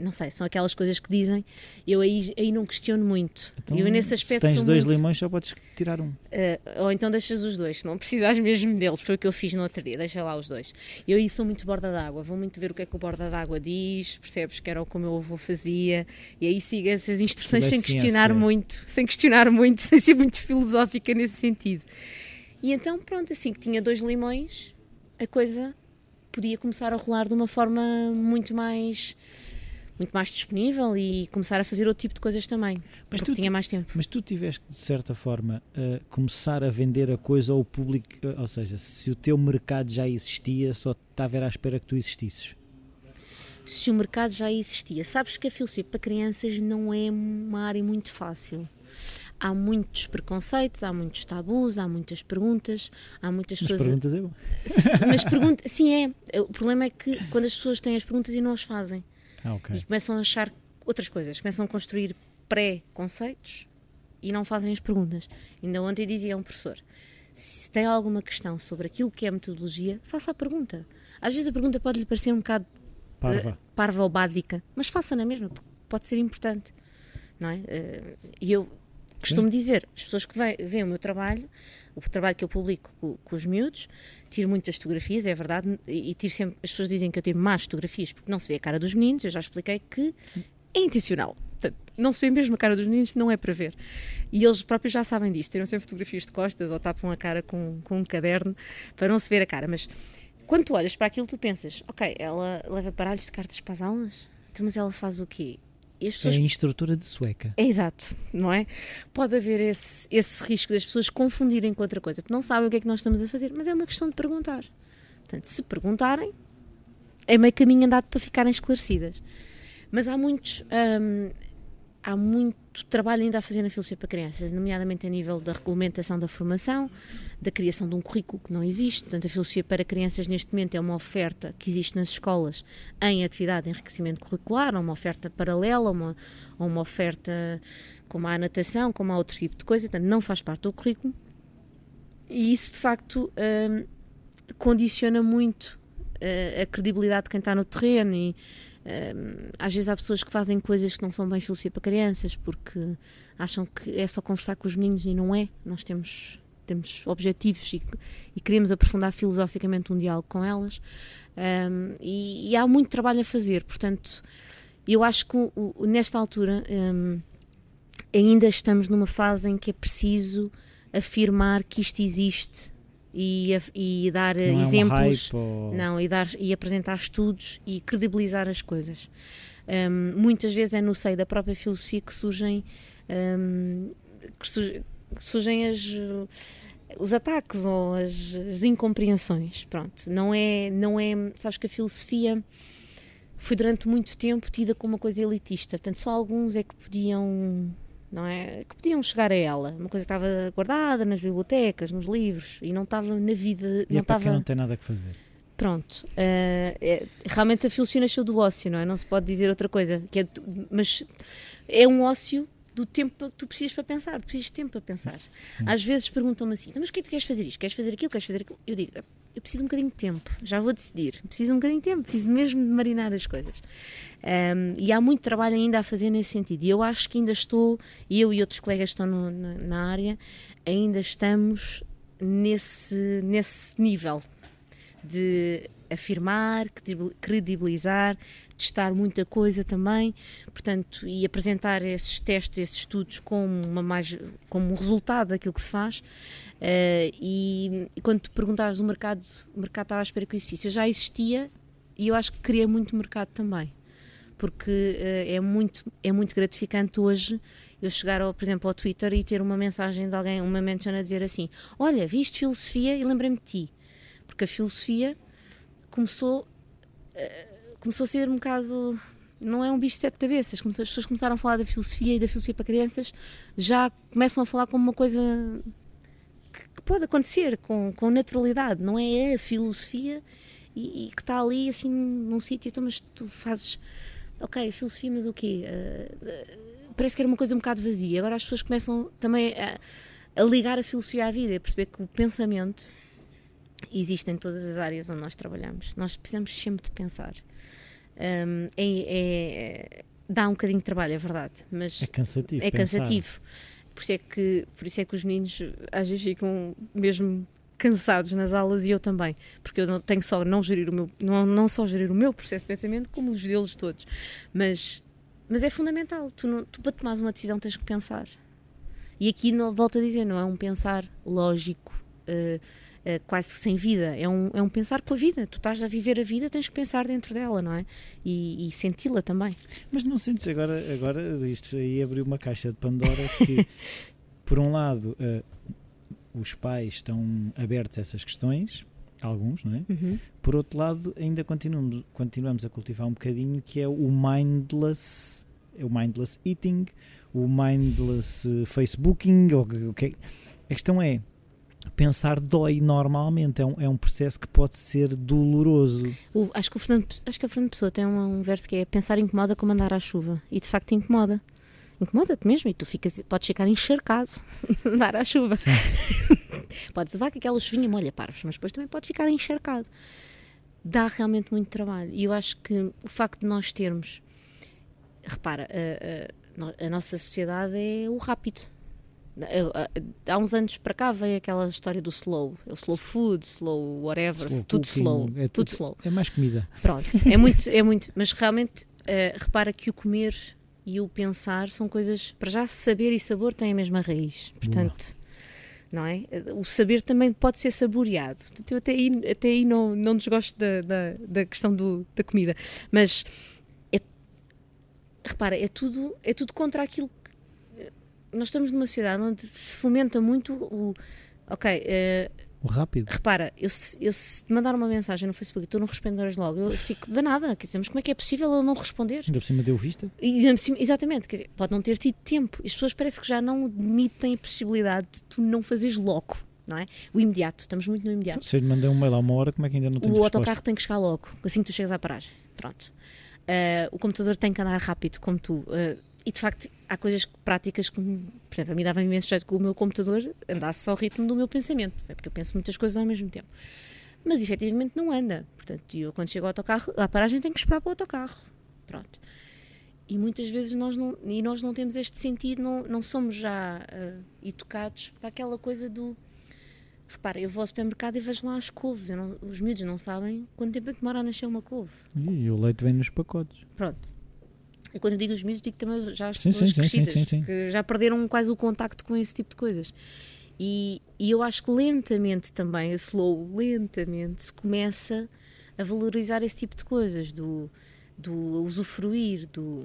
Não sei, são aquelas coisas que dizem. Eu aí, aí não questiono muito. Então, eu nesse aspecto se tens dois muito, limões, só podes tirar um. Uh, ou então deixas os dois, se não precisares mesmo deles. Foi o que eu fiz no outro dia, deixa lá os dois. Eu aí sou muito borda d'água, vou muito ver o que é que o borda d'água diz, percebes que era o que o meu avô fazia, e aí sigo essas instruções sem questionar muito, sem questionar muito, sem ser muito filosófica nesse sentido. E então, pronto, assim que tinha dois limões, a coisa podia começar a rolar de uma forma muito mais muito mais disponível e começar a fazer outro tipo de coisas também, mas porque tu tinha mais tempo. Mas tu tiveste, de certa forma, a começar a vender a coisa ao público, ou seja, se o teu mercado já existia, só estava à espera que tu existisses. Se o mercado já existia. Sabes que a filosofia para crianças não é uma área muito fácil há muitos preconceitos, há muitos tabus, há muitas perguntas, há muitas mas pessoas. perguntas eu. Mas pergunta, sim é. O problema é que quando as pessoas têm as perguntas e não as fazem. Ah, okay. E começam a achar outras coisas, começam a construir pré-conceitos e não fazem as perguntas. Ainda ontem dizia um professor: se tem alguma questão sobre aquilo que é metodologia, faça a pergunta. Às vezes a pergunta pode lhe parecer um bocado parva, uh, parva ou básica, mas faça na mesma, pode ser importante. Não é? E eu Costumo dizer, as pessoas que veem o meu trabalho, o trabalho que eu publico com, com, os miúdos, tiro muitas fotografias, é verdade, e tiro sempre, as pessoas dizem que eu tiro más fotografias porque não se vê a cara dos meninos, eu já expliquei que é intencional. Portanto, não se vê mesmo a cara dos meninos, não é para ver. E eles próprios já sabem disso, tiram sempre fotografias de costas ou tapam a cara com, com um caderno para não se ver a cara. Mas quando tu olhas para aquilo, tu pensas, ok, ela leva baralhos de cartas para as aulas? Então, mas ela faz o quê? Pessoas... É a instrutora de sueca. É exato, não é? Pode haver esse, esse risco das pessoas confundirem com outra coisa, porque não sabem o que é que nós estamos a fazer, mas é uma questão de perguntar. Portanto, se perguntarem, é meio caminho andado para ficarem esclarecidas. Mas há muitos. Hum, há muito trabalho ainda a fazer na filosofia para crianças, nomeadamente a nível da regulamentação da formação, da criação de um currículo que não existe. Portanto, a filosofia para crianças neste momento é uma oferta que existe nas escolas em atividade de enriquecimento curricular, uma oferta paralela, uma, uma oferta como a natação, como há outro tipo de coisa, portanto, não faz parte do currículo. E isso, de facto, um, condiciona muito uh, a credibilidade de quem está no terreno e às vezes há pessoas que fazem coisas que não são bem filosofia para crianças porque acham que é só conversar com os meninos e não é. Nós temos temos objetivos e, e, queremos aprofundar filosoficamente um diálogo com elas. Um, e, e, há muito trabalho a fazer, portanto, eu acho que o, o, nesta altura um, ainda estamos numa fase em que é preciso afirmar que isto existe e, e dar não exemplos, é um ou... não, e, dar, e apresentar estudos e credibilizar as coisas. Um, muitas vezes é no seio da própria filosofia que surgem, um, que surgem as, os ataques ou as, as, incompreensões. Pronto, não é, não é, sabes que a filosofia foi durante muito tempo tida como uma coisa elitista, portanto só alguns é que podiam não é? Que podiam chegar a ela. Uma coisa que estava guardada nas bibliotecas, nos livros, e não estava na vida. E não é estava... não tem nada que fazer. Pronto. Uh, é, realmente a filosofia nasceu do ócio, não é? Não se pode dizer outra coisa. Que é, mas é um ócio do tempo que tu precisas para pensar, tu precisas de tempo para pensar. Sim. Às vezes perguntam-me assim, então, mas o que é que tu queres fazer isto? Queres fazer aquilo? Queres fazer aquilo? Eu digo, eu preciso de um bocadinho de tempo, já vou decidir, preciso de um bocadinho de tempo, preciso mesmo de marinar as coisas. Um, e há muito trabalho ainda a fazer nesse sentido. E eu acho que ainda estou, eu e outros colegas que estão no, na, na área, ainda estamos nesse, nesse nível de afirmar, credibilizar, testar muita coisa também, portanto, e apresentar esses testes, esses estudos como, uma mais, como um resultado daquilo que se faz. Uh, e, e, quando perguntares o mercado, o mercado estava à espera que existisse. Eu já existia e eu acho que queria muito mercado também. Porque uh, é, muito, é muito gratificante hoje eu chegar, ao, por exemplo, ao Twitter e ter uma mensagem de alguém, uma mention a dizer assim: Olha, viste filosofia e lembrei-me de ti. Porque a filosofia começou, uh, começou a ser um bocado. Não é um bicho de sete cabeças. As pessoas começaram a falar da filosofia e da filosofia para crianças, já começam a falar como uma coisa que pode acontecer com, com naturalidade, não é a filosofia e, e que está ali assim num sítio, então, mas tu fazes, ok, filosofia, mas o quê? Uh, parece que era uma coisa um bocado vazia. Agora as pessoas começam também a, a ligar a filosofia à vida, a perceber que o pensamento existe em todas as áreas onde nós trabalhamos. Nós precisamos sempre de pensar. Um, é, é, dá um bocadinho de trabalho, é verdade, mas é cansativo. É cansativo. Por isso é, que, por isso é que os meninos às vezes ficam mesmo cansados nas aulas e eu também, porque eu não tenho só não gerir o meu não, não só gerir o meu processo de pensamento como os deles todos. Mas mas é fundamental, tu, não, tu para tomares uma decisão tens que pensar. E aqui não, volto a dizer, não é um pensar lógico, uh, uh, quase sem vida, é um, é um pensar com a vida. Tu estás a viver a vida, tens que pensar dentro dela, não é? E, e senti-la também. Mas não sentes agora, agora isto aí abriu uma caixa de Pandora que, por um lado, uh, os pais estão abertos a essas questões, alguns, não é? Uhum. Por outro lado, ainda continuamos, continuamos a cultivar um bocadinho que é o mindless, é o mindless eating, o mindless facebooking, ou, okay. a questão é, pensar dói normalmente, é um, é um processo que pode ser doloroso. O, acho, que o Fernando, acho que a Fernando Pessoa tem um, um verso que é pensar incomoda como andar à chuva, e de facto incomoda. Incomoda-te mesmo e tu ficas, podes ficar encharcado andar à chuva. podes levar que aquela chuvinha molha parvos, mas depois também podes ficar encharcado. Dá realmente muito trabalho. E eu acho que o facto de nós termos. Repara, a, a, a nossa sociedade é o rápido há uns anos para cá veio aquela história do slow, o slow food, slow whatever, slow tudo cooking, slow, é tudo, tudo, slow. É mais comida. Pronto, é muito, é muito, mas realmente uh, repara que o comer e o pensar são coisas, para já saber e sabor têm a mesma raiz, portanto, não é? O saber também pode ser saboreado, portanto, eu até aí, até aí não, não desgosto da, da, da questão do, da comida, mas é, repara, é tudo, é tudo contra aquilo nós estamos numa sociedade onde se fomenta muito o. Ok. Uh, o rápido. Repara, eu, eu se mandar uma mensagem no Facebook e tu não responderes logo, eu fico danada. Quer dizer, mas como é que é possível ele não responder? Ainda por cima deu vista? E, exatamente, quer dizer, pode não ter tido tempo. E as pessoas parece que já não admitem a possibilidade de tu não fazeres logo. Não é? O imediato, estamos muito no imediato. Se eu lhe mandei um mail há uma hora, como é que ainda não tem O autocarro tem que chegar logo, assim que tu chegas à paragem. Pronto. Uh, o computador tem que andar rápido, como tu. Uh, e de facto há coisas práticas que, por exemplo, a mim dava imenso jeito que o meu computador andasse ao ritmo do meu pensamento, é porque eu penso muitas coisas ao mesmo tempo. Mas efetivamente não anda. Portanto, eu quando chego ao autocarro, à paragem tenho que esperar para o autocarro. Pronto. E muitas vezes nós não, e nós não temos este sentido, não, não somos já uh, educados para aquela coisa do. Repara, eu vou ao supermercado e vejo lá as couves. Não, os miúdos não sabem quanto tempo é que demora a nascer uma couve. E o leite vem nos pacotes. Pronto. E quando eu digo os miúdos, digo também já as sim, pessoas sim, crescidas, sim, que já perderam quase o contacto com esse tipo de coisas. E, e eu acho que lentamente também, a slow, lentamente, se começa a valorizar esse tipo de coisas, do, do usufruir, do,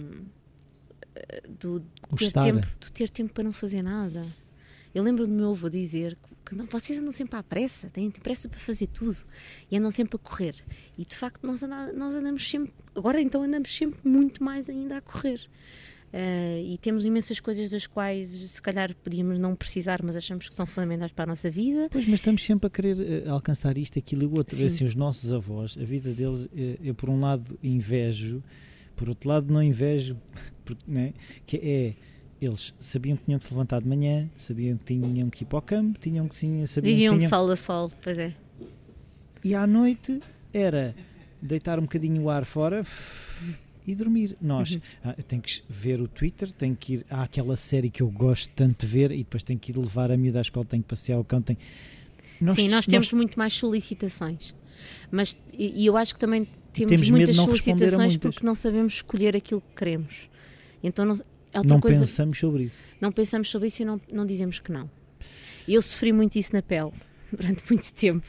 do, ter tempo, do ter tempo para não fazer nada. Eu lembro do meu avô dizer que não, vocês andam sempre à pressa, têm pressa para fazer tudo e andam sempre a correr. E de facto nós, andamos, nós andamos sempre, agora então andamos sempre muito mais ainda a correr. Uh, e temos imensas coisas das quais se calhar podíamos não precisar, mas achamos que são fundamentais para a nossa vida. Pois, mas estamos sempre a querer uh, alcançar isto, aquilo e o outro. Sim. Assim, os nossos avós, a vida deles, uh, eu por um lado invejo, por outro lado não invejo, porque, né, que é eles sabiam que tinham que se levantar de manhã, sabiam que tinham que ir para o campo, tinham que sim, sabiam Viviam que tinham... de sol a sol, pois é. E à noite era deitar um bocadinho o ar fora e dormir. Nós, uhum. ah, tenho que ver o Twitter, tenho que ir àquela série que eu gosto tanto de ver e depois tenho que ir levar a miúda à escola, tenho que passear o cão, tenho... Nós, Sim, nós temos nós... muito mais solicitações. Mas, e, eu acho que também temos, temos muitas solicitações porque não sabemos escolher aquilo que queremos. Então não, não coisa, pensamos sobre isso. Não pensamos sobre isso e não, não dizemos que não. Eu sofri muito isso na pele durante muito tempo,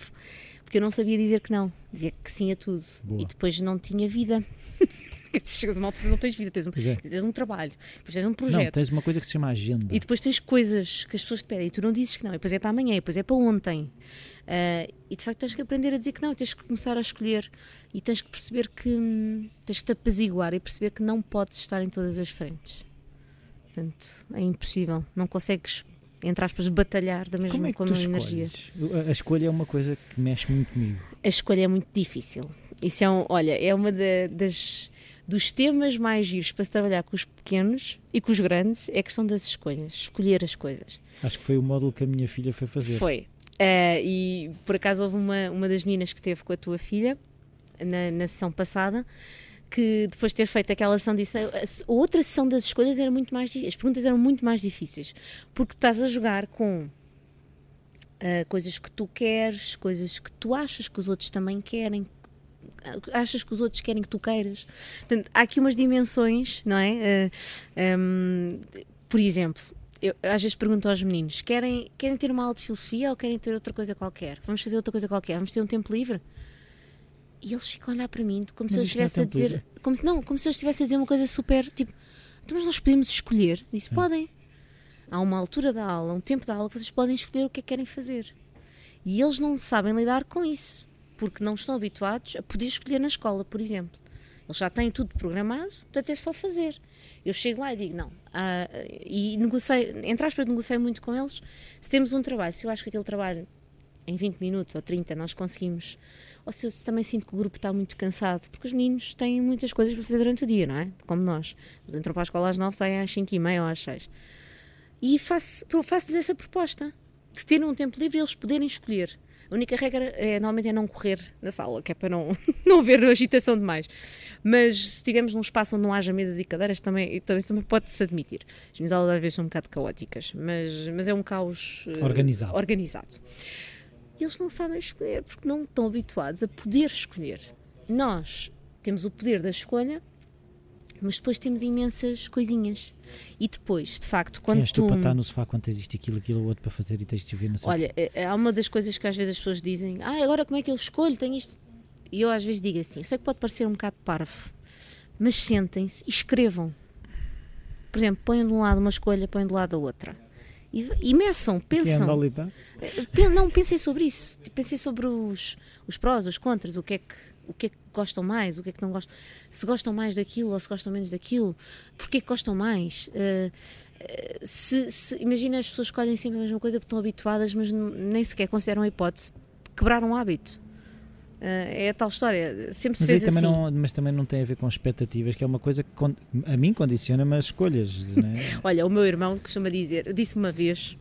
porque eu não sabia dizer que não, dizia que sim a tudo Boa. e depois não tinha vida. chegas a uma altura não tens vida, tens um, é. tens um trabalho, depois tens um projeto. Não, tens uma coisa que se chama agenda. E depois tens coisas que as pessoas te pedem e tu não dizes que não, e depois é para amanhã, e depois é para ontem. Uh, e de facto tens que aprender a dizer que não, tens que começar a escolher e tens que perceber que hum, tens que te apaziguar e perceber que não podes estar em todas as frentes. Portanto, é impossível. Não consegues, entre aspas, batalhar da mesma Como é energia. A escolha é uma coisa que mexe muito comigo. A escolha é muito difícil. Isso é um, olha, é uma das dos temas mais giros para se trabalhar com os pequenos e com os grandes é a questão das escolhas, escolher as coisas. Acho que foi o módulo que a minha filha foi fazer. Foi. Uh, e por acaso houve uma, uma das meninas que esteve com a tua filha na, na sessão passada que depois de ter feito aquela sessão disse a outra sessão das escolhas era muito mais as perguntas eram muito mais difíceis porque estás a jogar com uh, coisas que tu queres coisas que tu achas que os outros também querem achas que os outros querem que tu queiras. Portanto, há aqui umas dimensões não é? Uh, eh, um, ehm, por exemplo eu às vezes pergunto aos meninos querem, querem ter uma aula de filosofia ou querem ter outra coisa qualquer? Vamos fazer outra coisa qualquer? Vamos ter um tempo livre e eles ficam a olhar para mim como mas se eu estivesse a dizer. Como se, não, como se eu estivesse a dizer uma coisa super. Tipo, então, mas nós podemos escolher. Isso Sim. podem. Há uma altura da aula, um tempo da aula que vocês podem escolher o que é que querem fazer. E eles não sabem lidar com isso. Porque não estão habituados a poder escolher na escola, por exemplo. Eles já têm tudo programado, portanto é só fazer. Eu chego lá e digo, não. Ah, e negociei, entre aspas, negociei muito com eles. Se temos um trabalho, se eu acho que aquele trabalho em 20 minutos ou 30 nós conseguimos ou se eu também sinto que o grupo está muito cansado, porque os meninos têm muitas coisas para fazer durante o dia, não é? Como nós. Eles entram para a escola às 9, saem às 5 e meia ou às 6. E faço, faço essa proposta, de terem um tempo livre e eles poderem escolher. A única regra é, normalmente é não correr na sala, que é para não, não haver agitação demais. Mas se tivermos num espaço onde não haja mesas e cadeiras, também, também, também pode-se admitir. As minhas aulas às vezes são um bocado caóticas, mas, mas é um caos uh, organizado. E eles não sabem escolher porque não estão habituados a poder escolher. Nós temos o poder da escolha, mas depois temos imensas coisinhas. E depois, de facto, quando Quem és tu... tu para estar no sofá quando existe aquilo, aquilo, outro para fazer e tens de ver, não sei Olha, é, há uma das coisas que às vezes as pessoas dizem ah, agora como é que eu escolho, tenho isto... E eu às vezes digo assim, eu sei que pode parecer um bocado parvo, mas sentem-se e escrevam. Por exemplo, ponham de um lado uma escolha, ponham do lado a outra e, e meçam, pensam. Que não, pensem sobre isso. Pensem sobre os, os prós, os contras, o que, é que, o que é que gostam mais, o que é que não gostam. Se gostam mais daquilo ou se gostam menos daquilo, porquê que gostam mais? Uh, se, se, imagina as pessoas escolhem sempre a mesma coisa porque estão habituadas, mas nem sequer consideram a hipótese de quebrar um hábito. É a tal história. Sempre se mas fez assim. Não, mas também não tem a ver com expectativas, que é uma coisa que a mim condiciona-me as escolhas. É? Olha, o meu irmão costuma dizer, disse uma vez,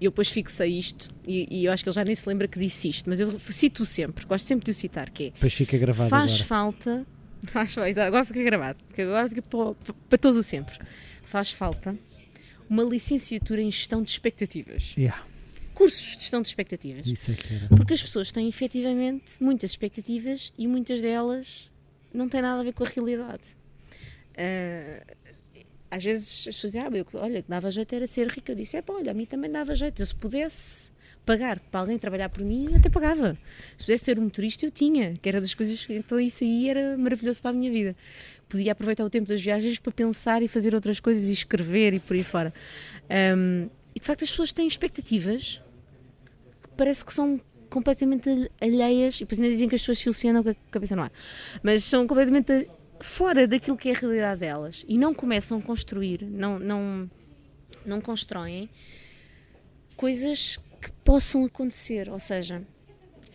e eu depois fixei isto, e, e, eu acho que ele já nem se lembra que disse isto, mas eu cito sempre, gosto sempre de o citar, que é... Depois fica gravado Faz agora. falta... Faz, agora fica gravado, agora fica para, para todo o sempre. Faz falta uma licenciatura em gestão de expectativas. Yeah. Cursos de gestão de expectativas. Isso é que era. Porque as pessoas têm efetivamente muitas expectativas e muitas delas não têm nada a ver com a realidade. Uh, às vezes as pessoas dizem, ah, eu, olha, que dava jeito era ser rica. Eu disse, é pá, olha, a mim também dava jeito. Eu se pudesse pagar para alguém trabalhar por mim, eu até pagava. Se pudesse ser um motorista, eu tinha, que era das coisas, então isso aí era maravilhoso para a minha vida. Podia aproveitar o tempo das viagens para pensar e fazer outras coisas e escrever e por aí fora. Um, e de facto as pessoas têm expectativas que parece que são completamente alheias, e depois ainda dizem que as pessoas funcionam com a cabeça no ar, mas são completamente fora daquilo que é a realidade delas e não começam a construir, não, não, não constroem coisas que possam acontecer. Ou seja,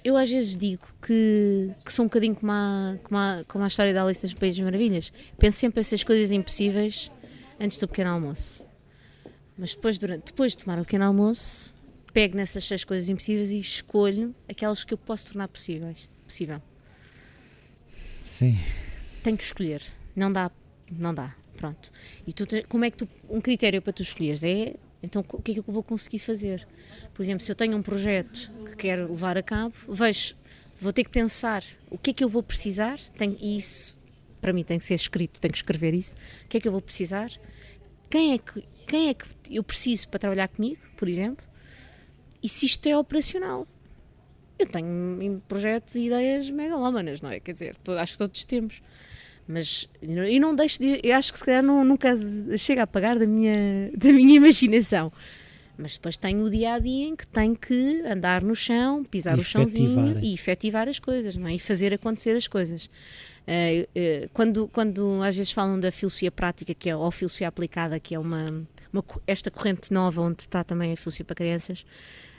eu às vezes digo que, que sou um bocadinho como a, como, a, como a história da Alice das Países Maravilhas. Penso sempre essas coisas impossíveis antes do pequeno almoço. Mas depois, durante, depois de tomar o pequeno almoço, pego nessas seis coisas impossíveis e escolho aquelas que eu posso tornar possíveis. Possível. Sim. Tenho que escolher. Não dá. Não dá. Pronto. E tu, como é que tu. Um critério para tu escolheres é. Então, o que é que eu vou conseguir fazer? Por exemplo, se eu tenho um projeto que quero levar a cabo, vejo, vou ter que pensar o que é que eu vou precisar, tenho, e isso, para mim, tem que ser escrito, tenho que escrever isso. O que é que eu vou precisar? Quem é que, quem é que eu preciso para trabalhar comigo, por exemplo? E se isto é operacional? Eu tenho projetos e ideias megalómanas, não é? Quer dizer, acho que todos temos. Mas e não deixo de. Eu acho que se calhar não, nunca chega a apagar da minha, da minha imaginação. Mas depois tenho o dia a dia em que tenho que andar no chão, pisar e o chãozinho e efetivar as coisas, não é? E fazer acontecer as coisas. Uh, uh, quando, quando às vezes falam da filosofia prática, que é, ou filosofia aplicada, que é uma, uma esta corrente nova onde está também a filosofia para crianças,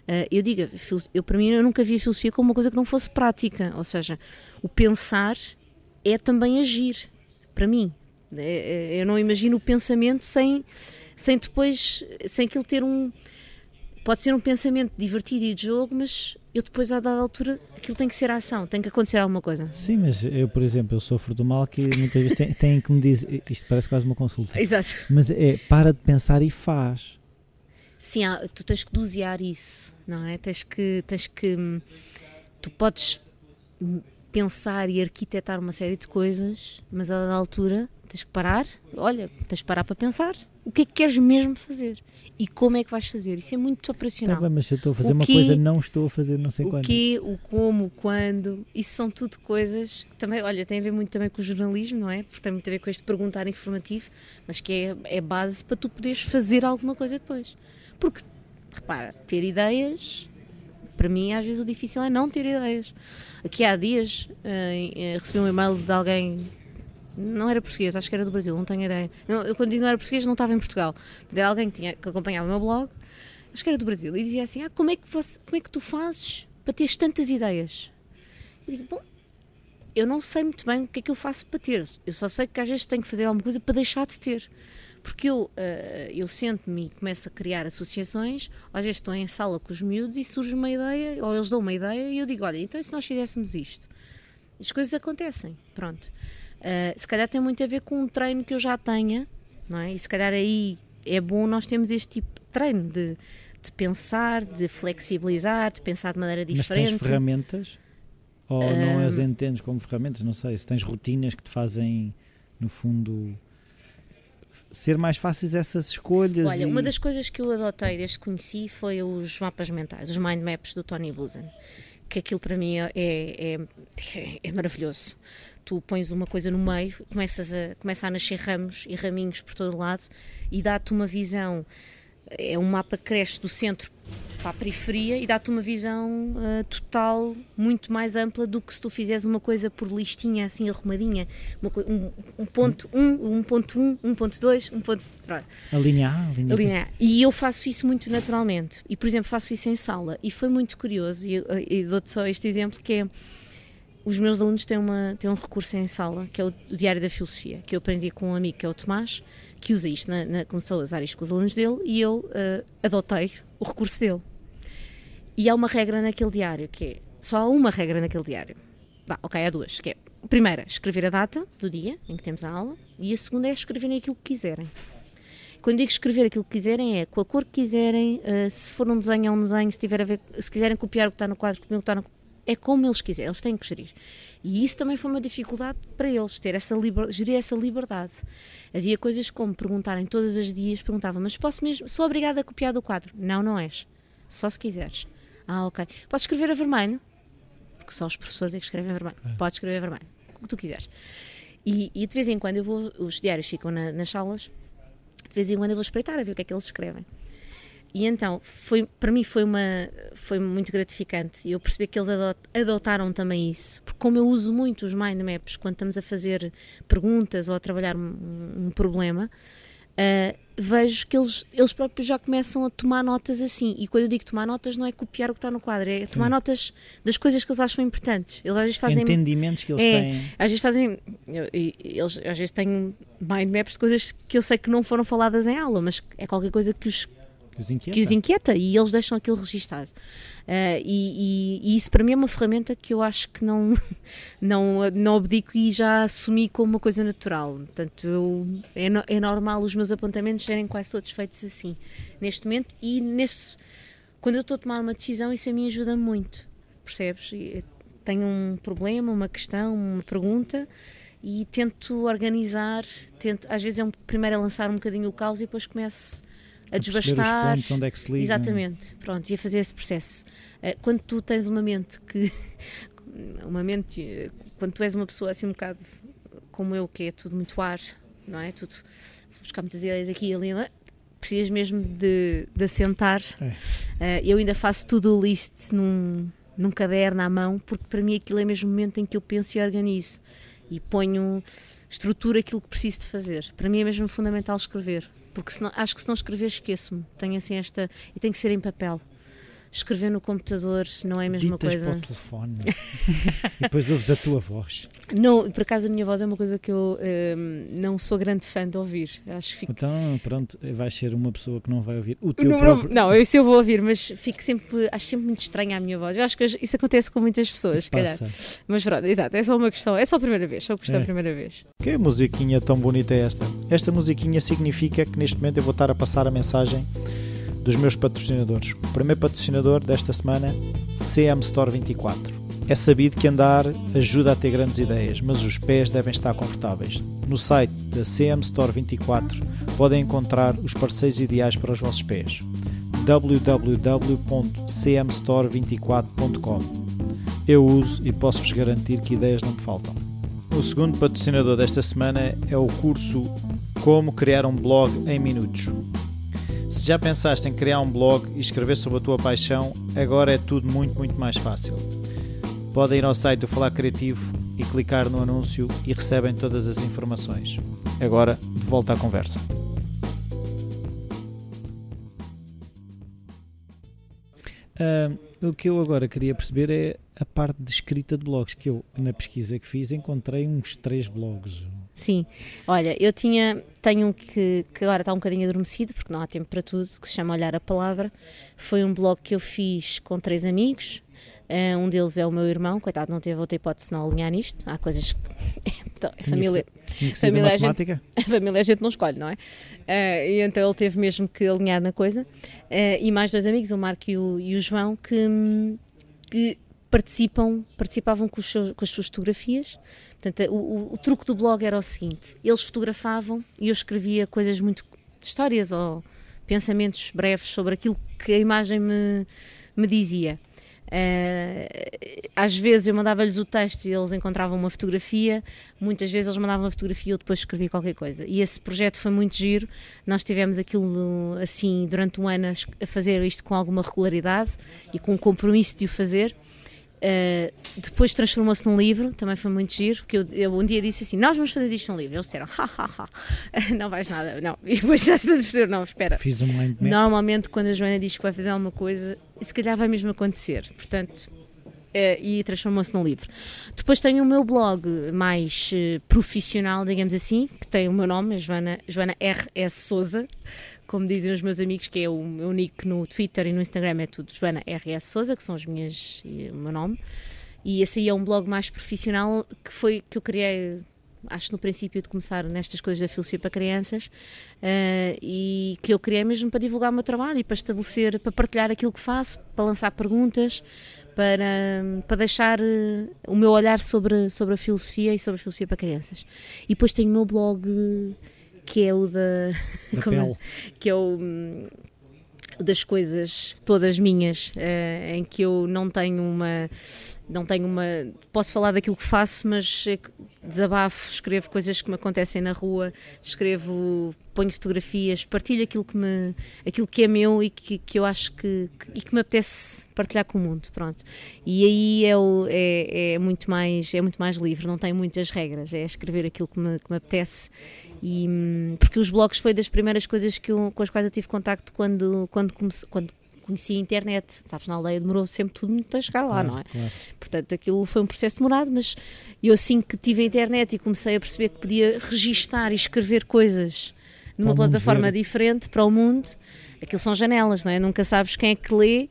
Uh, eu digo, eu para mim eu nunca vi a filosofia como uma coisa que não fosse prática, ou seja, o pensar é também agir, para mim. Eu não imagino o pensamento sem, sem depois, sem aquilo ter um. Pode ser um pensamento divertido e de jogo, mas eu depois, a dada altura, aquilo tem que ser ação, tem que acontecer alguma coisa. Sim, mas eu, por exemplo, eu sofro do mal que muitas vezes tem, tem que me dizer. Isto parece quase uma consulta. Exato. Mas é para de pensar e faz. Sim, tu tens que dosear isso não é? Tens que, tens que, tu podes pensar e arquitetar uma série de coisas, mas a dada altura tens que parar, olha, tens que parar para pensar o que é que queres mesmo fazer e como é que vais fazer. Isso é muito operacional. Tá bem, mas se eu estou a fazer uma que, coisa, não estou a fazer não sei o quando. O que, o como, o quando, isso são tudo coisas que também, olha, tem a ver muito também com o jornalismo, não é? Porque tem muito a ver com este perguntar informativo, mas que é, é base para tu poderes fazer alguma coisa depois. Porque repara, ter ideias, para mim às vezes o difícil é não ter ideias. Aqui há dias uh, recebi um e-mail de alguém, não era português, acho que era do Brasil, não tenho ideia. Não, eu quando digo não era português não estava em Portugal. Era alguém que, tinha, que acompanhava o meu blog, acho que era do Brasil, e dizia assim, ah, como é que, você, como é que tu fazes para teres tantas ideias? Eu digo, bom, eu não sei muito bem o que é que eu faço para ter. Eu só sei que às vezes tenho que fazer alguma coisa para deixar de ter. Porque eu, uh, eu sento-me e começo a criar associações, às vezes estou em sala com os miúdos e surge uma ideia, ou eles dão uma ideia e eu digo, olha, então e se nós fizéssemos isto? As coisas acontecem, pronto. Uh, se calhar tem muito a ver com um treino que eu já tenha, não é? E se calhar aí é bom nós termos este tipo de treino de, de pensar, de flexibilizar, de pensar de maneira diferente. Mas tens ferramentas? Ou um, não as entendes como ferramentas? Não sei, se tens rotinas que te fazem, no fundo, ser mais fáceis essas escolhas. Olha, e... uma das coisas que eu adotei desde que conheci foi os mapas mentais, os mind maps do Tony Buzan, que aquilo para mim é, é, é maravilhoso. Tu pões uma coisa no meio, começas a, começa a nascer ramos e raminhos por todo lado e dá-te uma visão. É um mapa que cresce do centro para a periferia e dá-te uma visão uh, total muito mais ampla do que se tu fizeres uma coisa por listinha assim arrumadinha uma, um, um, ponto 1, um, um ponto 1, um, um ponto 2, um ponto a linha A, a linha, a linha A. E eu faço isso muito naturalmente e por exemplo faço isso em sala e foi muito curioso e, e dou-te só este exemplo que é os meus alunos têm, uma, têm um recurso em sala, que é o, Diário da Filosofia, que eu aprendi com um amigo que é o Tomás, que usa isto, na, na, começou a usar isto com os alunos dele e eu uh, adotei o recurso dele. E há uma regra naquele diário, que é só há uma regra naquele diário. Bah, ok, há duas, que é a primeira, escrever a data do dia em que temos a aula, e a segunda é escrever aquilo que quiserem. Quando digo escrever aquilo que quiserem, é com a cor que quiserem, uh, se for um desenho, é um desenho, se, tiver a ver, se quiserem copiar o que está no quadro, copiar o que está no é como eles quiserem, eles têm que gerir. E isso também foi uma dificuldade para eles, ter essa liber, gerir essa liberdade. Havia coisas como perguntarem todos os dias, perguntavam, mas posso mesmo, sou obrigada a copiar do quadro? Não, não és. Só se quiseres. Ah, ok. Posso escrever a vermelho? Porque só os professores é que escrevem a vermelho. É. Podes escrever a vermelho, o que tu quiseres. E, e, de vez em quando eu vou, os diários ficam na, nas salas, de vez em quando eu vou espreitar a ver o que é que eles escrevem. E então, foi, para mim foi, uma, foi muito gratificante eu percebi que eles adot, adotaram também isso. Porque como eu uso muito os mind maps quando estamos a fazer perguntas ou a trabalhar um, um problema, uh, vejo que eles, eles próprios já começam a tomar notas assim. E quando eu digo tomar notas, não é copiar o que está no quadro, é tomar Sim. notas das coisas que eles acham importantes. Eles às vezes fazem. Entendimentos que eles é, têm. Às vezes fazem. Eles às vezes têm mind maps de coisas que eu sei que não foram faladas em aula, mas é qualquer coisa que os que os inquieta. Que os inquieta e eles deixam aquilo registado. Uh, e, e, e, isso para mim é uma ferramenta que eu acho que não, não, não abdico e já assumi como uma coisa natural. Portanto, eu, é, no, é normal os meus apontamentos serem quase todos feitos assim, neste momento. E nesse, quando eu estou a tomar uma decisão, isso a mim ajuda muito, percebes? Tenho um problema, uma questão, uma pergunta e tento organizar, tento, às vezes é um, primeiro a lançar um bocadinho o caos e depois começo a desbastar. Pontos, onde é que se liga. Exatamente, pronto, e a fazer esse processo. Eh, quando tu tens uma mente que. uma mente. Quando tu és uma pessoa assim um bocado como eu, que é tudo muito ar, não é? Tudo. buscar muitas ideias aqui e ali, é? precisas mesmo de, de assentar. É. Uh, eu ainda faço tudo o list num, num caderno à mão, porque para mim aquilo é mesmo o momento em que eu penso e organizo e ponho estrutura aquilo que preciso de fazer. Para mim é mesmo fundamental escrever porque senão, acho que se não escrever esqueço-me. Tenho assim esta. E tem que ser em papel. Escrever no computador não é a mesma Ditas coisa. para o telefone e depois ouves a tua voz. Não, por acaso a minha voz é uma coisa que eu um, não sou grande fã de ouvir. Acho que fico... Então, pronto, vais ser uma pessoa que não vai ouvir o teu não, próprio. Não, eu, se eu vou ouvir, mas fico sempre, acho sempre muito estranha a minha voz. Eu acho que isso acontece com muitas pessoas, se calhar. Mas pronto, exato, é só uma questão, é só a primeira vez, só a questão é. a primeira vez. Que musiquinha tão bonita é esta? Esta musiquinha significa que neste momento eu vou estar a passar a mensagem dos meus patrocinadores. O primeiro patrocinador desta semana, CM Store 24. É sabido que andar ajuda a ter grandes ideias, mas os pés devem estar confortáveis. No site da CM Store 24 podem encontrar os parceiros ideais para os vossos pés. www.cmstore24.com Eu uso e posso-vos garantir que ideias não me faltam. O segundo patrocinador desta semana é o curso Como Criar um Blog em Minutos. Se já pensaste em criar um blog e escrever sobre a tua paixão, agora é tudo muito, muito mais fácil. Podem ir ao site do Falar Criativo e clicar no anúncio e recebem todas as informações. Agora, de volta à conversa. Uh, o que eu agora queria perceber é a parte de escrita de blogs, que eu, na pesquisa que fiz, encontrei uns três blogs. Sim, olha, eu tinha, tenho um que, que agora está um bocadinho adormecido, porque não há tempo para tudo, que se chama Olhar a Palavra. Foi um blog que eu fiz com três amigos, Uh, um deles é o meu irmão, coitado, não teve outra hipótese não alinhar nisto. Há coisas que. então, a família. Tinha que família, a, gente, a família a gente não escolhe, não é? Uh, e então ele teve mesmo que alinhar na coisa. Uh, e mais dois amigos, o Marco e o, e o João, que, que participam, participavam com, seus, com, as suas fotografias. Portanto, o, o, truque do blog era o seguinte: eles fotografavam e eu escrevia coisas muito. histórias ou pensamentos breves sobre aquilo que a imagem me, me dizia. Uh, às vezes eu mandava-lhes o texto e eles encontravam uma fotografia, muitas vezes eles mandavam uma fotografia e eu depois escrevia qualquer coisa. E esse projeto foi muito giro. Nós tivemos aquilo assim durante um ano a fazer isto com alguma regularidade e com o compromisso de o fazer. Uh, depois transformou-se num livro, também foi muito giro, porque eu, eu, um dia disse assim: Nós vamos fazer disto um livro. Eles disseram: ha, ha, ha, não vais nada, não. E depois já está a dizer: Não, espera. Fiz um mind Normalmente, quando a Joana diz que vai fazer alguma coisa, se calhar vai mesmo acontecer. Portanto, uh, uh, e transformou-se num livro. Depois tenho o meu blog mais uh, profissional, digamos assim, que tem o meu nome, Joana, Joana R.S. Souza, como dizem os meus amigos, que é o meu nick no Twitter e no Instagram, é tudo Joana R.S. Souza, que são as minhas, o meu nome. E esse aí é um blog mais profissional que foi que eu criei acho no princípio de começar nestas coisas da filosofia para crianças uh, e que eu criei mesmo para divulgar o meu trabalho e para estabelecer, para partilhar aquilo que faço, para lançar perguntas, para, para deixar uh, o meu olhar sobre, sobre a filosofia e sobre a filosofia para crianças. E depois tenho o meu blog que é o da, da que é o hum, das coisas todas minhas, uh, em que eu não tenho uma não tenho uma. Posso falar daquilo que faço, mas é desabafo, escrevo coisas que me acontecem na rua, escrevo, ponho fotografias, partilho aquilo que, me, aquilo que é meu e que, que eu acho que, que, e que me apetece partilhar com o mundo. Pronto. E aí é, é, é, muito mais, é muito mais livre, não tem muitas regras, é escrever aquilo que me, que me apetece. E, porque os blogs foi das primeiras coisas que eu, com as quais eu tive contacto quando, quando, comece, quando conhecia a internet. Sabes, na aldeia demorou sempre tudo muito a chegar lá, claro, não é? Claro. Portanto, aquilo foi um processo demorado, mas eu assim que tive a internet e comecei a perceber que podia registar e escrever coisas numa plataforma diferente para o mundo, aquilo são janelas, não é? Nunca sabes quem é que lê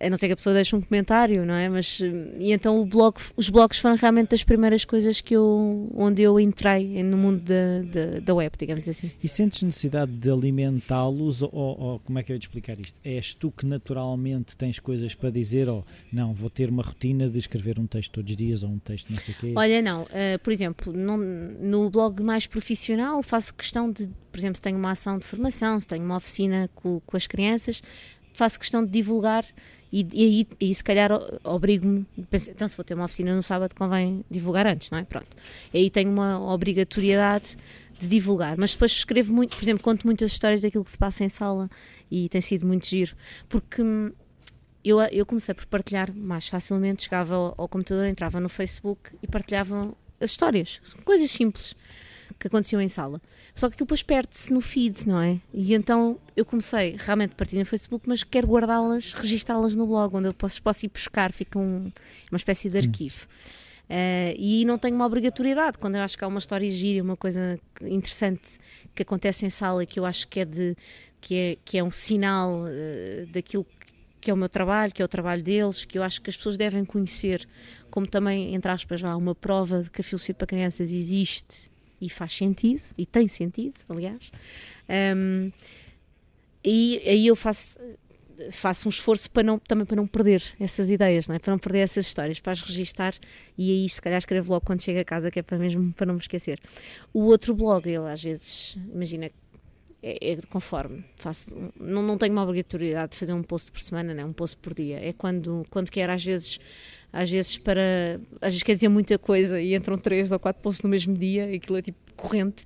a não ser que a pessoa deixe um comentário, não é? Mas, e então blog, os blogs foram realmente das primeiras coisas que eu, onde eu entrei no mundo da, da, da web, digamos assim. E sentes necessidade de alimentá-los ou, ou, como é que eu ia te explicar isto? És tu que naturalmente tens coisas para dizer ou não, vou ter uma rotina de escrever um texto todos os dias ou um texto não sei o quê? Olha, não. Uh, por exemplo, no, no blog mais profissional faço questão de, por exemplo, se tenho uma ação de formação, se tenho uma oficina com, com as crianças, faço questão de divulgar e, e, e, se calhar obrigo-me, então se vou ter uma oficina no sábado convém divulgar antes, não é? Pronto. E aí tenho uma obrigatoriedade de divulgar, mas depois escrevo muito, por exemplo, conto muitas histórias daquilo que se passa em sala e tem sido muito giro, porque hum, eu, eu comecei por partilhar mais facilmente, chegava ao, ao computador, entrava no Facebook e partilhava as histórias, coisas simples que aconteciam em sala. Só que aquilo depois perde-se no feed, não é? E então eu comecei realmente a partilhar no Facebook, mas quero guardá-las, registá-las no blog, onde eu posso, posso ir buscar, fica um, uma espécie de Sim. arquivo. Uh, e não tenho uma obrigatoriedade quando eu acho que há uma história gira, uma coisa interessante que acontece em sala e que eu acho que é de que é, que é um sinal uh, daquilo que é o meu trabalho, que é o trabalho deles, que eu acho que as pessoas devem conhecer, como também, entre aspas, lá, uma prova de que a filosofia para crianças existe e faz sentido, e tem sentido, aliás. Um, e aí eu faço faço um esforço para não, também para não perder essas ideias, não é? para não perder essas histórias, para as registar e aí se calhar escrevo logo quando chego a casa, que é para mesmo para não me esquecer. O outro blog, eu às vezes, imagina, é, é conforme, faço, não, não tenho uma obrigatoriedade de fazer um post por semana, não, um post por dia, é quando, quando quero às vezes às vezes para às vezes quer dizer muita coisa e entram três ou quatro posts no mesmo dia e aquilo é tipo corrente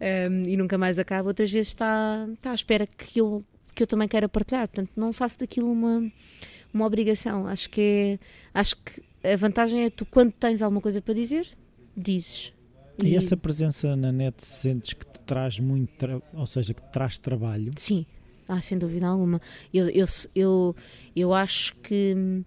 um, e nunca mais acaba. Outras vezes está, está à espera que eu que eu também quero partilhar. Portanto não faço daquilo uma uma obrigação. Acho que é, acho que a vantagem é tu quando tens alguma coisa para dizer dizes. E, e essa presença na net sentes que te traz muito ou seja que te traz trabalho? Sim. Ah, sem dúvida alguma. Eu, eu, eu, eu acho que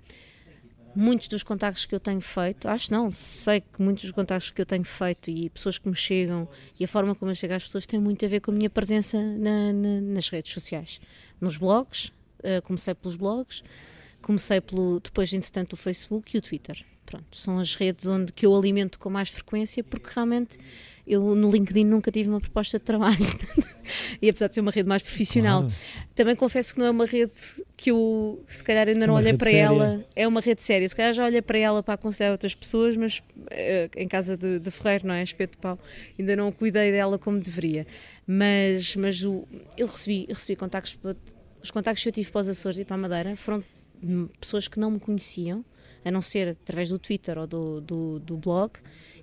muitos dos contactos que eu tenho feito, acho não, sei que muitos dos contactos que eu tenho feito e pessoas que me chegam e a forma como eu chego às pessoas tem muito a ver com a minha presença na, na, nas redes sociais. Nos blogs, uh, comecei pelos blogs, comecei pelo, depois, entretanto, o Facebook e o Twitter. Pronto, são as redes onde que eu alimento com mais frequência porque realmente eu no LinkedIn nunca tive uma proposta de trabalho e apesar de ser uma rede mais profissional claro. também confesso que não é uma rede que eu se calhar ainda não olhei para séria. ela é uma rede séria, se calhar já olhei para ela para aconselhar outras pessoas mas uh, em casa de, de Ferreiro, não é? Espeto de pau ainda não cuidei dela como deveria mas, mas o, eu recebi, eu recebi contactos os contactos que eu tive para os Açores e para a Madeira foram pessoas que não me conheciam a não ser através do Twitter ou do, do, do blog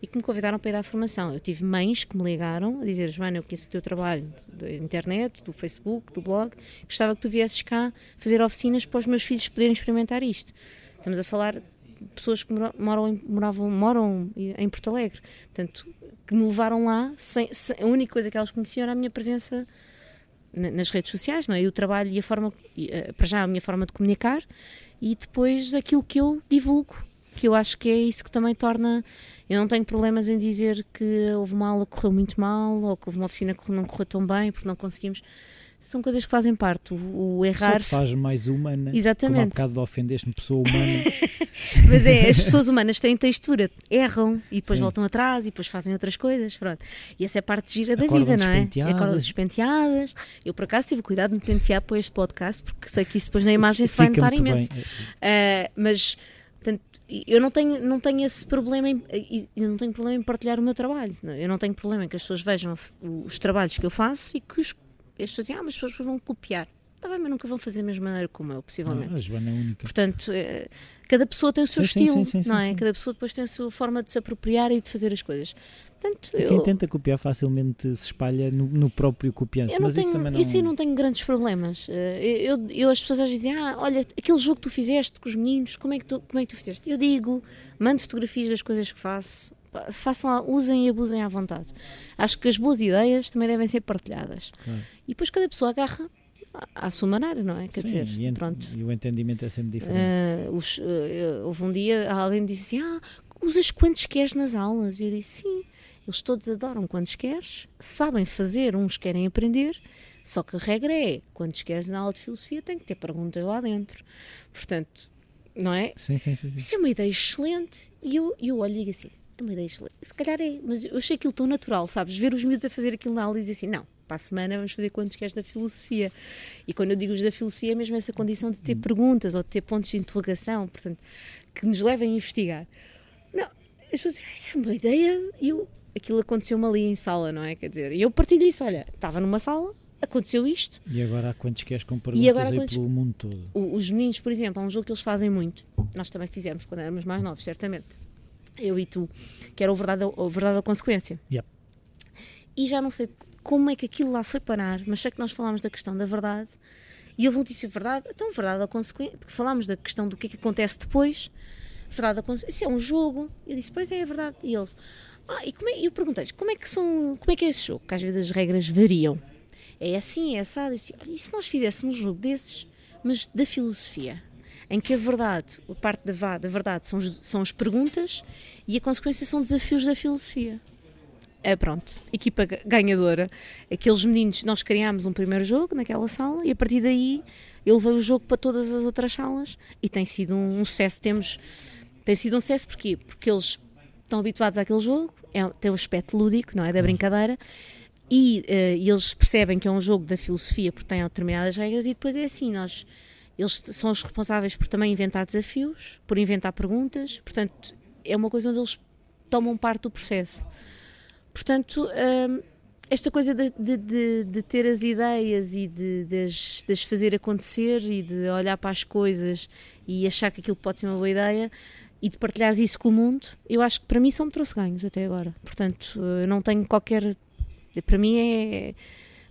e que me convidaram para ir dar formação. Eu tive mães que me ligaram a dizer: Joana, eu conheço o teu trabalho da internet, do Facebook, do blog, gostava que tu viesses cá fazer oficinas para os meus filhos poderem experimentar isto. Estamos a falar pessoas que moram em, moravam, moram em Porto Alegre, portanto, que me levaram lá, sem, sem, a única coisa que elas conheciam era a minha presença nas redes sociais, não é? E o trabalho e a forma, eh, para já a minha forma de comunicar e depois aquilo que eu divulgo porque eu acho que é isso que também torna. Eu não tenho problemas em dizer que houve uma aula que correu muito mal ou que houve uma oficina que não correu tão bem porque não conseguimos são coisas que fazem parte. O, o errar. Só te faz mais humana. Exatamente. Como há bocado de ofendeste-me, pessoa humana. Mas é, as pessoas humanas têm textura, erram e depois Sim. voltam atrás e depois fazem outras coisas. Pronto. E essa é a parte gira da Acordam vida, não é? Acordam despenteadas. Eu, por acaso, tive cuidado de me pentear para este podcast, porque sei que isso depois na imagem se vai notar imenso. Uh, mas. Portanto, eu não tenho, não tenho esse problema em, não tenho problema em partilhar o meu trabalho. Eu não tenho problema em que as pessoas vejam os trabalhos que eu faço e que os as pessoas dizem, ah, mas as pessoas vão copiar. Está bem, mas nunca vão fazer da mesma maneira como eu, possivelmente. Ah, a Joana é única. Portanto, é, cada pessoa tem o seu sim, estilo, sim, sim, não é? Cada pessoa depois tem a sua forma de se apropriar e de fazer as coisas. Portanto, eu... Quem tenta copiar facilmente se espalha no, no próprio copiante. mas tenho, isso também não... Isso eu não tenho grandes problemas. Eh, eu, eu, as pessoas às vezes dizem, ah, olha, aquele jogo que tu fizeste com os meninos, como é que tu, como é que tu fizeste? Eu digo, mando fotografias das coisas que faço, façam lá, usem e abusem à vontade. Acho que as boas ideias também devem ser partilhadas. Claro. E depois cada pessoa agarra à sua maneira, não é? Quer Sim, dizer, e, pronto. e o entendimento é sempre diferente. Uh, os, uh, houve um dia, alguém me disse assim: Ah, usas quantos queres nas aulas? E eu disse: Sim, eles todos adoram quantos queres, sabem fazer, uns querem aprender, só que a regra é: quantos queres na aula de filosofia tem que ter perguntas lá dentro. Portanto, não é? Sim, sim, sim. sim. Isso é uma ideia excelente. E eu, eu olho e digo assim: uma ideia excelente. Se calhar é, mas eu achei aquilo tão natural, sabes? Ver os miúdos a fazer aquilo na aula e dizer assim: não, para a semana vamos fazer quantos queres da filosofia. E quando eu digo os da filosofia, é mesmo essa condição de ter hum. perguntas ou de ter pontos de interrogação, portanto, que nos levem a investigar. Não, as pessoas dizem: isso é uma ideia. E eu, aquilo aconteceu-me ali em sala, não é? Quer dizer, e eu partilho isso: olha, estava numa sala, aconteceu isto. E agora há quantos queres com perguntas e agora, aí pelo mundo todo? Os meninos, por exemplo, há um jogo que eles fazem muito. Nós também fizemos quando éramos mais novos, certamente eu e tu, que era o verdade, o verdade ou consequência. Yep. E já não sei como é que aquilo lá foi parar, mas sei que nós falámos da questão da verdade e houve um disse verdade, então verdade ou consequência, porque falámos da questão do que é que acontece depois, verdade ou consequência, isso é um jogo. Eu disse, pois é, é verdade. E eles, ah, e como é, eu perguntei-lhes, como é que são, como é que é esse jogo? Que às vezes as regras variam. É assim, é assado. Eu disse, olha, e se nós fizéssemos um jogo desses, mas da filosofia? Em que a verdade, a parte da, da verdade são, são as perguntas e a consequência são desafios da filosofia. É, pronto, equipa ganhadora. Aqueles meninos, nós criámos um primeiro jogo naquela sala e a partir daí ele levou o jogo para todas as outras salas e tem sido um, um sucesso. Temos, tem sido um sucesso porquê? Porque eles estão habituados àquele jogo, é, tem o um aspecto lúdico, não é? Da brincadeira. E, uh, e eles percebem que é um jogo da filosofia porque tem determinadas regras e depois é assim, nós eles são os responsáveis por também inventar desafios, por inventar perguntas, portanto, é uma coisa onde eles tomam parte do processo. Portanto, hum, esta coisa de, de, de, ter as ideias e de, de, as, de as fazer acontecer e de olhar para as coisas e achar que aquilo pode ser uma boa ideia e de partilhar isso com o mundo, eu acho que para mim só me trouxe ganhos até agora. Portanto, não tenho qualquer. Para mim é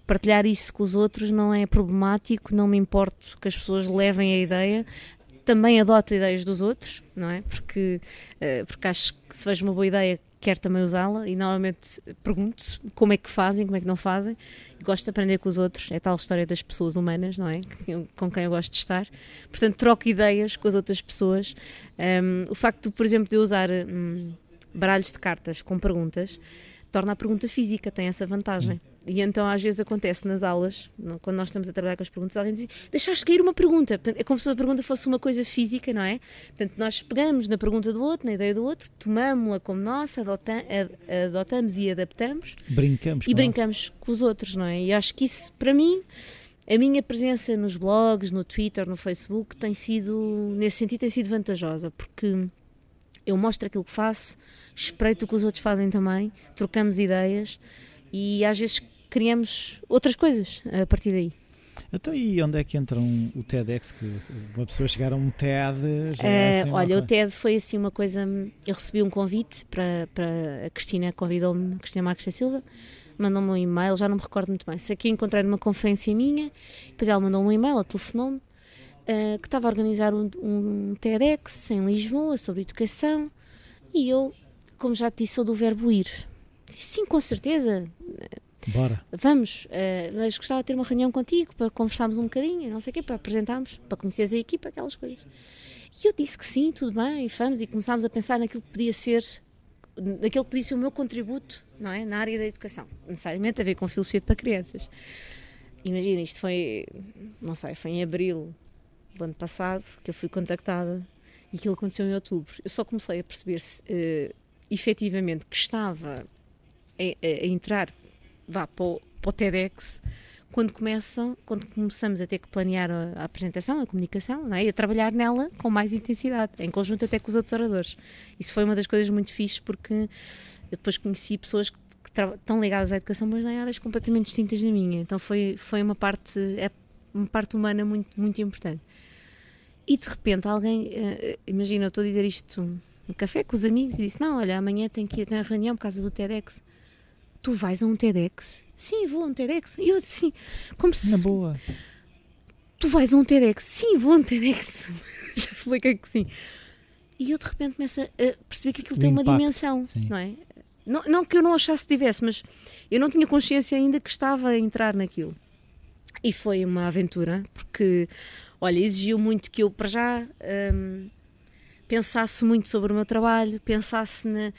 partilhar isso com os outros não é problemático, não me importo que as pessoas levem a ideia. Também adoto ideias dos outros, não é? Porque, uh, porque acho que se vejo uma boa ideia, quero também usá-la e normalmente pergunto como é que fazem, como é que não fazem. Gosto de aprender com os outros, é tal história das pessoas humanas, não é? Com quem eu gosto de estar. Portanto, troco ideias com as outras pessoas. Um, o facto, por exemplo, de eu usar um, baralhos de cartas com perguntas torna a pergunta física, tem essa vantagem. Sim. E então às vezes acontece nas aulas, quando nós estamos a trabalhar com as perguntas, alguém diz, deixaste cair uma pergunta. Portanto, é como se a pergunta fosse uma coisa física, não é? Portanto, nós pegamos na pergunta do outro, na ideia do outro, tomamos-la como nossa, adotamos e adaptamos. Brincamos. E brincamos com os outros, não é? E acho que isso, para mim, a minha presença nos blogs, no Twitter, no Facebook, tem sido, nesse sentido, tem sido vantajosa, porque eu mostro aquilo que faço, espreito o que os outros fazem também, trocamos ideias e às vezes criamos outras coisas a partir daí. Então, e onde é que entra um, o TEDx? Que uma pessoa chegar a um TED. Já é eh, assim olha, o TED foi assim uma coisa. Eu recebi um convite para, para a Cristina, convidou-me, a Cristina Marques da Silva, mandou-me um e-mail, já não me recordo muito bem. Sei que encontrei numa conferência minha, depois ela mandou um e-mail, telefonou-me, uh, que estava a organizar um, um TEDx em Lisboa sobre educação e eu, como já te disse, sou do verbo ir. Sim, com certeza. Bora. Vamos, uh, mas gostava de ter uma reunião contigo para conversarmos um bocadinho, não sei o quê, para apresentarmos, para conheceres a equipa, aquelas coisas. E eu disse que sim, tudo bem, vamos, e começámos a pensar naquilo que podia ser, naquilo que podia ser o meu contributo, não é? Na área da educação, necessariamente a ver com filosofia para crianças. Imagina, isto foi, não sei, foi em abril do ano passado que eu fui contactada e aquilo aconteceu em outubro. Eu só comecei a perceber-se uh, efetivamente que estava a, a, entrar vá, para, o, para o TEDx quando começam, quando começamos a ter que planear a, a apresentação, a comunicação, é? e a trabalhar nela com mais intensidade, em conjunto até com os outros oradores. Isso foi uma das coisas muito fixes porque eu depois conheci pessoas que, estão ligadas à educação, mas em áreas completamente distintas da minha. Então foi, foi uma parte, é uma parte humana muito, muito importante. E de repente alguém, uh, imagina, eu estou a dizer isto no café com os amigos e disse: Não, olha, amanhã tenho que ir na reunião por causa do TEDx. Tu vais a um TEDx? Sim, vou a um TEDx. E eu assim, como se. Na boa. Tu vais a um TEDx? Sim, vou a um TEDx. Já expliquei que sim. E eu de repente começo a perceber que aquilo o tem impacto, uma dimensão, sim. não é? Não, não que eu não achasse que tivesse, mas eu não tinha consciência ainda que estava a entrar naquilo. E foi uma aventura, porque, olha, exigiu muito que eu, para já, hum, pensasse muito sobre o meu trabalho, pensasse na,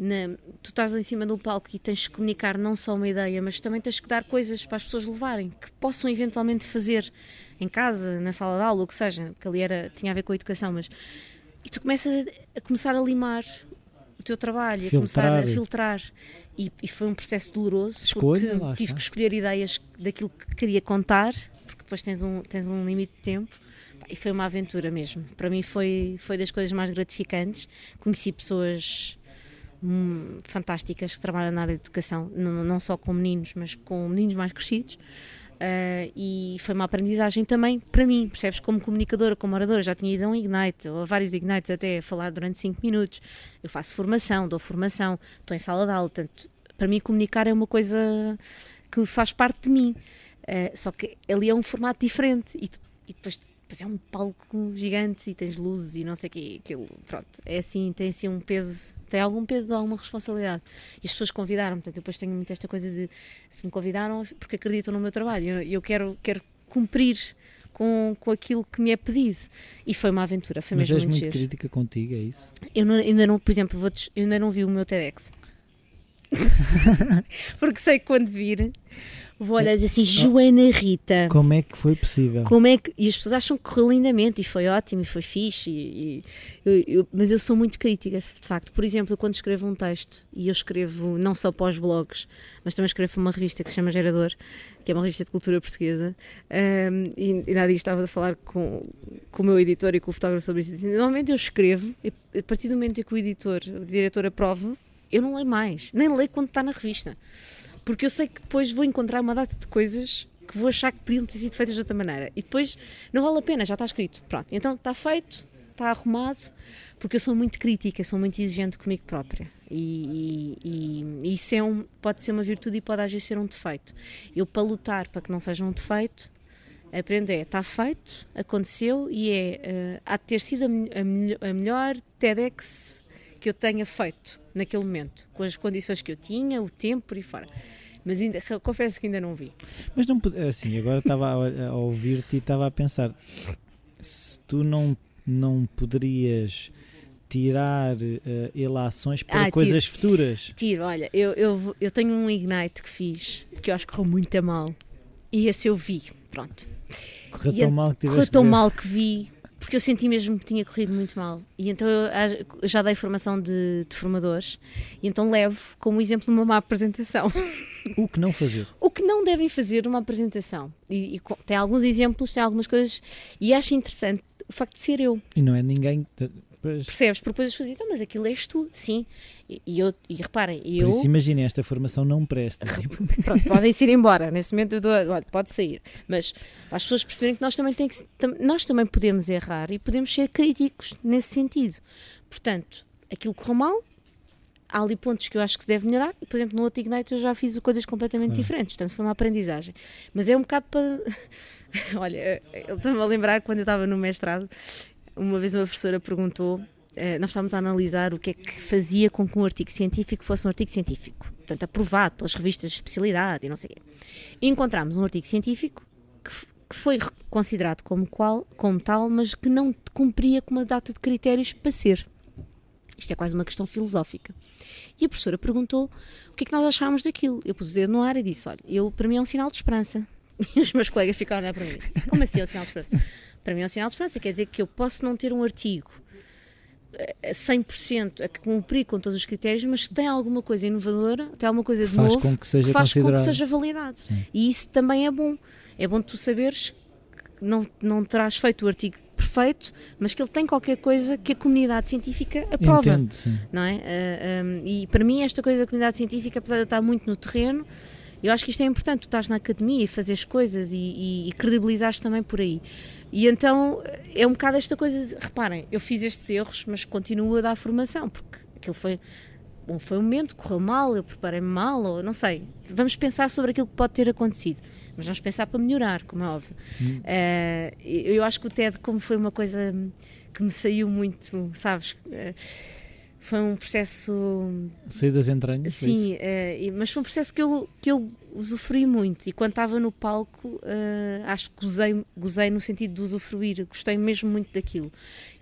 na, tu estás em cima de um palco e tens de comunicar não só uma ideia, mas também tens que dar coisas para as pessoas levarem, que possam eventualmente fazer em casa, na sala de aula, o que seja, porque ali era, tinha a ver com a educação, mas e tu começas a, a começar a limar o teu trabalho, filtrar. a começar a filtrar. E, e, foi um processo doloroso, Escolha, porque tive que escolher ideias daquilo que queria contar, porque depois tens um, tens um limite de tempo e foi uma aventura mesmo. Para mim foi, foi das coisas mais gratificantes. Conheci pessoas hum, fantásticas que trabalham na área de educação, não, não só com meninos, mas com meninos mais crescidos. Uh, e foi uma aprendizagem também para mim, percebes? Como comunicadora, como oradora, já tinha ido a um Ignite, ou a vários Ignites até falar durante 5 minutos. Eu faço formação, dou formação, estou em sala de aula, portanto, para mim comunicar é uma coisa que faz parte de mim. Uh, só que ali é um formato diferente e, e depois depois é um palco gigante e tens luzes e não sei o quê, aquilo, pronto, é assim, tem assim um peso, tem algum peso, alguma responsabilidade. E as pessoas convidaram, portanto, eu depois tenho muito esta coisa de, se me convidaram, porque acreditam no meu trabalho, eu, eu quero, quero cumprir com, com aquilo que me é pedido. E foi uma aventura, foi Mas mesmo és muito, muito crítica contigo, é isso? Eu não, ainda não, por exemplo, vou eu ainda não vi o meu TEDx. porque sei que quando vir vou olhar e dizer assim, Joana Rita. Como é que foi possível? Como é que... E as pessoas acham que correu lindamente e foi ótimo e foi fixe, e, e eu, eu, mas eu sou muito crítica, de facto. Por exemplo, quando escrevo um texto, e eu escrevo não só para os blogs, mas também escrevo para uma revista que se chama Gerador, que é uma revista de cultura portuguesa, um, e, e nada estava a falar com, com o meu editor e com o fotógrafo sobre isso. Normalmente eu escrevo, e a partir do momento em que o editor, o diretor aprova, eu não leio mais, nem leio quando está na revista porque eu sei que depois vou encontrar uma data de coisas que vou achar que podiam ter sido feitas de outra maneira. E depois não vale a pena, já está escrito. Pronto, então está feito, está arrumado, porque eu sou muito crítica, sou muito exigente comigo própria. E, e, e isso é um, pode ser uma virtude e pode às vezes ser um defeito. Eu, para lutar para que não seja um defeito, aprendo é, está feito, aconteceu e é, uh, há de ter sido a, a, a melhor TEDx que eu tenha feito naquele momento, com as condições que eu tinha, o tempo e fora. Mas ainda, confesso que ainda não vi. Mas não assim, agora estava a, a ouvir-te e estava a pensar se tu não, não poderias tirar uh, ilações para ah, coisas tiro. futuras. Tiro, olha, eu, eu, eu tenho um Ignite que fiz, que eu acho que correu muito a mal. E esse eu vi, pronto. Correu tão mal que Correu tão mal que vi, porque eu senti mesmo que tinha corrido muito mal. E então eu já dei formação de, de formadores, e então levo como exemplo uma má apresentação. O que não fazer? o que não devem fazer numa apresentação. E, e, tem alguns exemplos, tem algumas coisas, e acho interessante o facto de ser eu. E não é ninguém. Pois. Percebes? Porque depois as pessoas dizem, então, mas aquilo és tu, sim. E, e, eu, e reparem, eu. Por isso, imaginem, esta formação não presta. Pronto, podem ir embora. Nesse momento, eu dou, olha, pode sair. Mas as pessoas perceberem que nós também, tem que, nós também podemos errar e podemos ser críticos nesse sentido. Portanto, aquilo correu mal, há ali pontos que eu acho que se deve melhorar. Por exemplo, no outro Ignite eu já fiz coisas completamente diferentes. Portanto, foi uma aprendizagem. Mas é um bocado para. Olha, ele está-me a lembrar quando eu estava no mestrado uma vez uma professora perguntou, eh, nós estávamos a analisar o que é que fazia com que um artigo científico fosse um artigo científico, portanto aprovado pelas revistas de especialidade e não sei o quê. E encontramos um artigo científico que, que foi considerado como, qual, como tal, mas que não cumpria com uma data de critérios para ser. Isto é quase uma questão filosófica. E a professora perguntou o que é que nós achávamos daquilo. Eu pus o dedo no ar e disse: Olha, eu, para mim é um sinal de esperança. E os meus colegas ficaram a olhar para mim: Como assim é um sinal de esperança? Para mim é um sinal de esperança. Quer dizer que eu posso não ter um artigo a 100% a cumprir com todos os critérios, mas que tem alguma coisa inovadora, tem alguma coisa de faz novo, com que seja faz com que seja validado. Sim. E isso também é bom. É bom tu saberes que não, não terás feito o artigo perfeito, mas que ele tem qualquer coisa que a comunidade científica aprova. Entendo, sim. Não é? Ah, ah, e para mim, esta coisa da comunidade científica, apesar de eu estar muito no terreno, eu acho que isto é importante. Tu estás na academia e fazes coisas e, e, e credibilizares também por aí. E então é um bocado esta coisa de, reparem, eu fiz estes erros, mas continuo a dar formação, porque aquilo foi, bom, foi um momento, correu mal, eu preparei-me mal, ou não sei. Vamos pensar sobre aquilo que pode ter acontecido, mas vamos pensar para melhorar, como é óbvio. Hum. Eh, eu acho que o TED, como foi uma coisa que me saiu muito, sabes, eh, foi um processo Sair das entranhas. Sim, e- mas foi um processo que eu, que eu usufruí muito. E quando estava no palco eh, acho que gozei, gozei no sentido de usufruir, gostei mesmo muito daquilo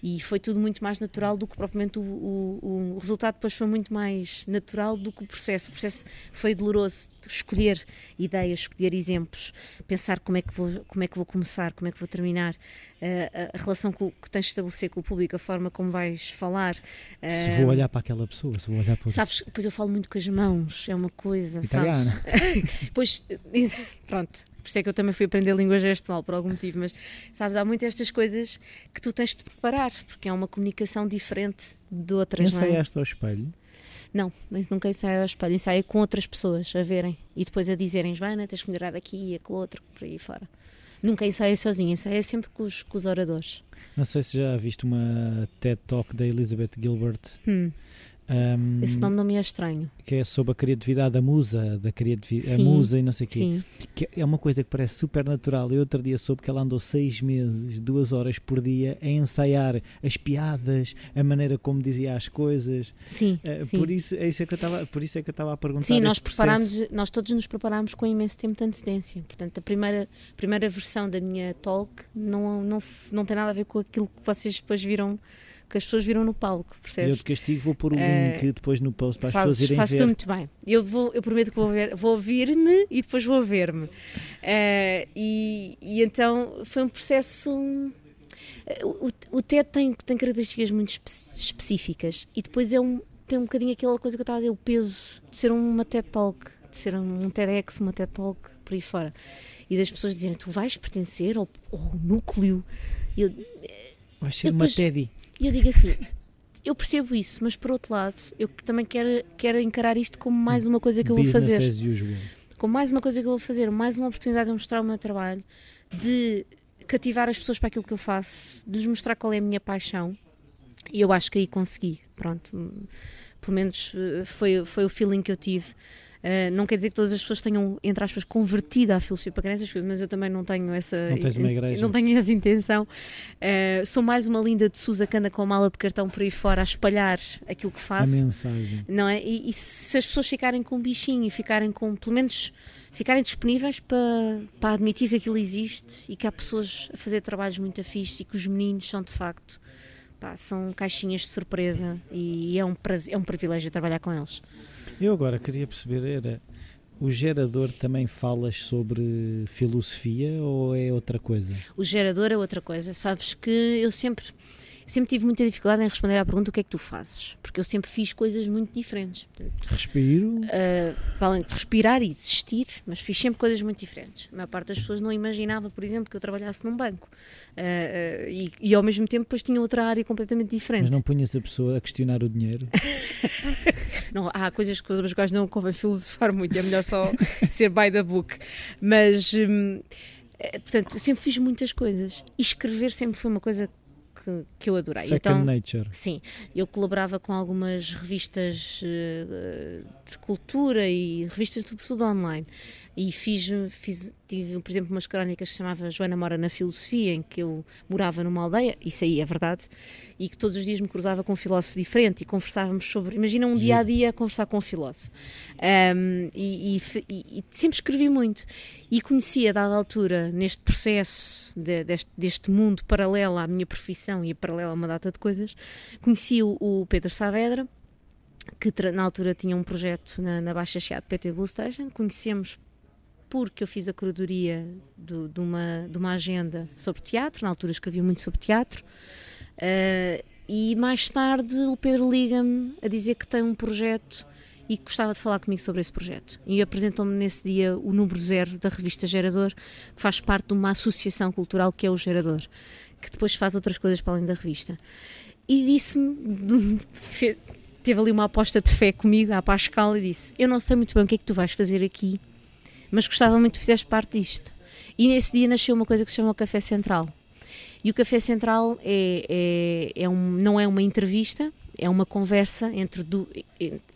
e foi tudo muito mais natural do que propriamente o, o, o resultado depois foi muito mais natural do que o processo, o processo foi doloroso, escolher ideias, escolher exemplos, pensar como é que vou, como é que vou começar, como é que vou terminar, eh, a, relação que, o- que tens de estabelecer com o público, a forma como vais falar. Se eh, vou olhar para aquela pessoa, se vou olhar para Sabes, depois eu falo muito com as mãos, é uma coisa, italiana. sabes? Pois, pronto, por isso é que eu também fui aprender língua gestual por algum motivo, mas sabes, há muitas estas coisas que tu tens de preparar, porque é uma comunicação diferente de outras, não é? Ensaiaste ao espelho. Não, mas nunca ensaio ao espelho, ensaio com outras pessoas a verem e depois a dizerem, Joana, tens que melhorar aqui e aquele outro, por aí fora. Nunca ensaio sozinha, ensaio sempre com os, com os oradores. Não sei se já viste uma TED Talk da Elizabeth Gilbert. Hum, ahm, esse nome não me é estranho. que é sobre a criatividade, a musa, da criatividade, a musa e não sei o quê. Sim, Que é uma coisa que parece super natural. Eu outro dia soube que ela andou seis meses, duas horas por dia, a ensaiar as piadas, a maneira como dizia as coisas. sim, Eh, sim. Por isso é isso é que eu estava, por isso é que eu estava a perguntar. Sim, nós preparámos, nós todos nos preparámos com imenso tempo de antecedência. Portanto, a primeira, primeira versão da minha talk não, não, não tem nada a ver com aquilo que vocês depois viram, que as pessoas viram no palco, Eu percebes? de castigo vou pôr o link depois no post para as Fazes, pessoas irem fazes ver. muito bem. Eu, vou, eu prometo que vou, ver, vou ouvir-me e depois vou ver-me. Eh, e, e então foi um processo. eh, O, o TED tem, tem características muito espe- específicas e depois é um, tem um bocadinho aquela coisa que eu estava a dizer, o peso de ser uma TED Talk, de ser um TEDx, uma TED Talk, por aí fora. E das pessoas dizerem, tu vais pertencer ao, ao núcleo. Eu, Vai ser Eu uma depois- Teddy. E eu digo assim, eu percebo isso, mas por outro lado, eu também quero, quero encarar isto como mais uma coisa que eu vou Business fazer. as usual. Como mais uma coisa que eu vou fazer, mais uma oportunidade de mostrar o meu trabalho, de cativar as pessoas para aquilo que eu faço, de lhes mostrar qual é a minha paixão. E eu acho que aí consegui, pronto. Pelo menos eh, foi, foi o feeling que eu tive. Eh, não quer dizer que todas as pessoas tenham, entre aspas, convertido à filosofia para crianças, mas eu também não tenho essa. Não tens uma igreja. Não tenho essa intenção. Eh, sou mais uma linda de Sousa que anda com a mala de cartão por aí fora a espalhar aquilo que A faço. mensagem. Não é? E, e se as pessoas ficarem com um bichinho e ficarem com, pelo menos, ficarem disponíveis para, para admitir que aquilo existe e que há pessoas a fazer trabalhos muito afixos e que os meninos são de facto, pá, são caixinhas de surpresa e é um, prazer, é um privilégio trabalhar com eles. Eu agora queria perceber era o gerador também falas sobre filosofia ou é outra coisa? O gerador é outra coisa, sabes que eu sempre, sempre tive muita dificuldade em responder à pergunta o que é que tu fazes, porque eu sempre fiz coisas muito diferentes. Portanto, Respiro. Uh, além de respirar e existir, mas fiz sempre coisas muito diferentes. A maior parte das pessoas não imaginava, por exemplo, que eu trabalhasse num banco. Uh, uh, e, e ao mesmo tempo depois tinha outra área completamente diferente. Mas não punhas a pessoa a questionar o dinheiro? Não, há coisas sobre as quais não convém filosofar muito, é melhor só ser by the book. Mas, eh, portanto, eu sempre fiz muitas coisas. E escrever sempre foi uma coisa que, que eu adorei. Second Então, nature. Sim, eu colaborava com algumas revistas eh, de cultura e revistas sobretudo online. E fiz, fiz, tive, por exemplo, umas crónicas que se chamava Joana Mora na Filosofia, em que eu morava numa aldeia, isso aí é verdade, e que todos os dias me cruzava com um filósofo diferente e conversávamos sobre. Imagina um dia a dia conversar com um filósofo. Um, e, e, e, sempre escrevi muito. E conheci a dada altura, neste processo de, deste, deste, mundo paralelo à minha profissão e paralelo a uma data de coisas, conheci o, o Pedro Saavedra que na altura tinha um projeto na, na Baixa Chiado PT Blue Station. Conhecemos porque eu fiz a curadoria do, de, uma, de uma agenda sobre teatro, na altura escrevi muito sobre teatro, uh, e mais tarde o Pedro liga-me a dizer que tem um projeto e que gostava de falar comigo sobre esse projeto. E apresentou-me nesse dia o número zero da revista Gerador, que faz parte de uma associação cultural que é o Gerador, que depois faz outras coisas para além da revista. E disse-me, teve ali uma aposta de fé comigo, à Pascal, e disse: Eu não sei muito bem o que é que tu vais fazer aqui, mas gostava muito que fizeste parte disto. E nesse dia nasceu uma coisa que se chama o Café Central. E o Café Central é, é, é um, não é uma entrevista, é uma conversa entre, du,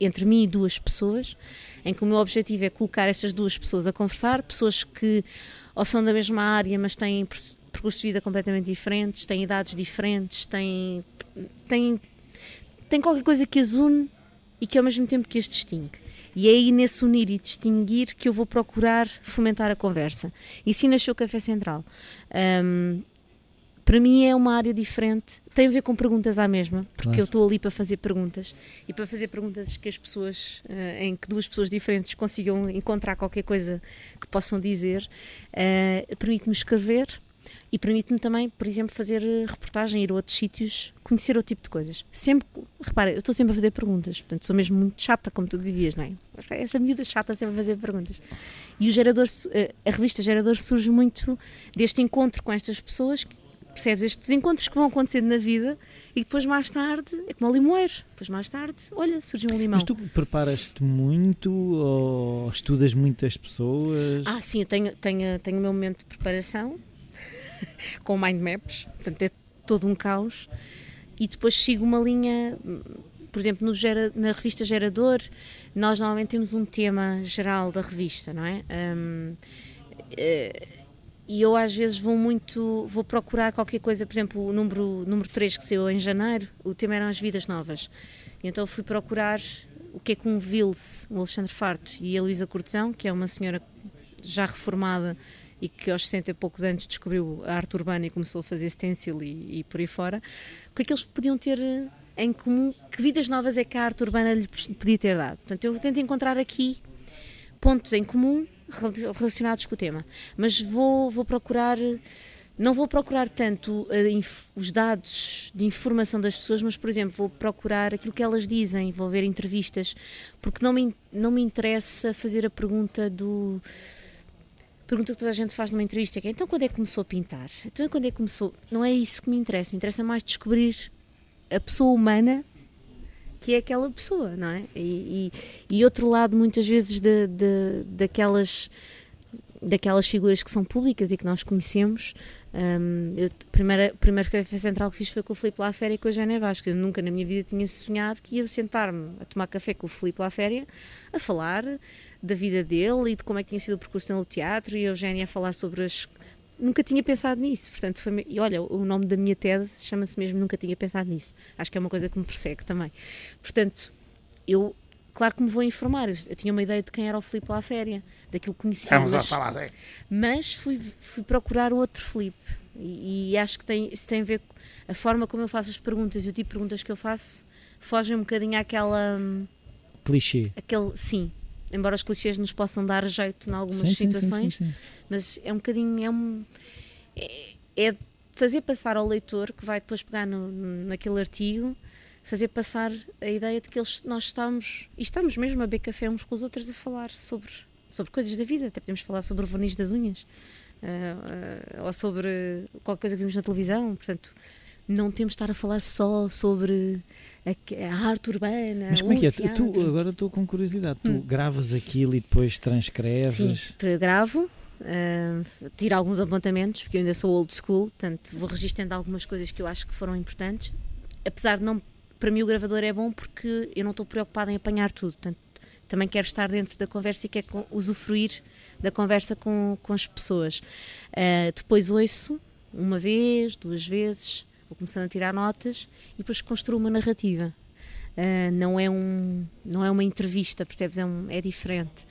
entre mim e duas pessoas, em que o meu objetivo é colocar essas duas pessoas a conversar, pessoas que ou são da mesma área, mas têm percursos de vida completamente diferentes, têm idades diferentes, têm, têm, têm qualquer coisa que as une e que ao mesmo tempo que as distingue. E é aí nesse unir e distinguir que eu vou procurar fomentar a conversa. E assim nasceu o Café Central. Um, para mim é uma área diferente, tem a ver com perguntas à mesma, porque claro. eu estou ali para fazer perguntas e para fazer perguntas que as pessoas, uh, em que duas pessoas diferentes consigam encontrar qualquer coisa que possam dizer, uh, permite-me escrever e permite-me também, por exemplo, fazer eh, reportagem, ir a outros sítios, conhecer outro tipo de coisas. Sempre, repara, eu estou sempre a fazer perguntas, portanto sou mesmo muito chata, como tu dizias, não é? Essa miúda chata sempre a fazer perguntas. E o gerador, eh, a revista Gerador surge muito deste encontro com estas pessoas, percebes? Estes encontros que vão acontecendo na vida e depois mais tarde, é como o limoeiro, depois mais tarde, olha, surge um limão. Mas tu preparas-te muito ou estudas muitas pessoas? Ah, sim, eu tenho, tenho, tenho o meu momento de preparação, com mind maps, portanto é todo um caos. E depois sigo uma linha, por exemplo, no na revista Gerador, nós normalmente temos um tema geral da revista, não é? Um, eh, e eu às vezes vou muito, vou procurar qualquer coisa, por exemplo, o número, número 3 que saiu em janeiro, o tema eram as vidas novas. E então fui procurar o que é que um Vils, o Alexandre Farto e a Luísa Cortesão, que é uma senhora já reformada e que aos 60 e poucos anos descobriu a arte urbana e começou a fazer stencil e, e por aí fora, o que é que eles podiam ter em comum, que vidas novas é que a arte urbana lhe podia ter dado. Portanto, eu tento encontrar aqui pontos em comum relacionados com o tema, mas vou, vou procurar não vou procurar tanto uh, os dados de informação das pessoas, mas, por exemplo, vou procurar aquilo que elas dizem, vou ver entrevistas, porque não me, não me interessa fazer a pergunta do pergunta que toda a gente faz numa entrevista é, então quando é que começou a pintar? Então quando é que começou? Não é isso que me interessa, interessa mais descobrir a pessoa humana que é aquela pessoa, não é? E, e, e outro lado, muitas vezes, de, de, daquelas, daquelas figuras que são públicas e que nós conhecemos. Um, eu, primeira, o primeiro café central que fiz foi com o Filipe Laféria e com a Jana Vasco. Eu nunca na minha vida tinha sonhado que ia sentar-me a tomar café com o Filipe Laféria a falar da vida dele e de como é que tinha sido o percurso no teatro e a Eugénia a falar sobre as. Nunca tinha pensado nisso, portanto, foi... e olha, o nome da minha tese chama-se mesmo Nunca Tinha Pensado Nisso. Acho que é uma coisa que me persegue também. Portanto, eu, claro que me vou informar. Eu tinha uma ideia de quem era o Filipe Laféria, daquilo que conhecia. Vamos mas, a falar, é. mas fui, fui procurar outro Filipe e, e, acho que tem, isso tem a ver com a forma como eu faço as perguntas e o tipo de perguntas que eu faço fogem um bocadinho àquela. Hum, Clichê. Aquele, sim, embora os clichês nos possam dar jeito em algumas sim, situações, sim, sim, mas é um bocadinho. É, um, é, é, fazer passar ao leitor que vai depois pegar no, naquele artigo, fazer passar a ideia de que eles, nós estamos, e estamos mesmo a beber café uns com os outros a falar sobre, sobre coisas da vida, até podemos falar sobre o verniz das unhas. Uh, uh, ou sobre qualquer coisa que vimos na televisão, portanto, não temos de estar a falar só sobre a, a arte urbana. Mas como é que é? Tu, agora estou com curiosidade. Tu hum. gravas aquilo e depois transcreves? Sim, gravo. Uh, tiro alguns apontamentos, porque eu ainda sou old school, portanto vou registrando algumas coisas que eu acho que foram importantes. Apesar de não, para mim o gravador é bom porque eu não estou preocupada em apanhar tudo, portanto também quero estar dentro da conversa e quero usufruir da conversa com, com as pessoas. Uh, depois ouço uma vez, duas vezes, vou começando a tirar notas e depois construo uma narrativa. Uh, não, é um, não é uma entrevista, percebes? É, um, é diferente.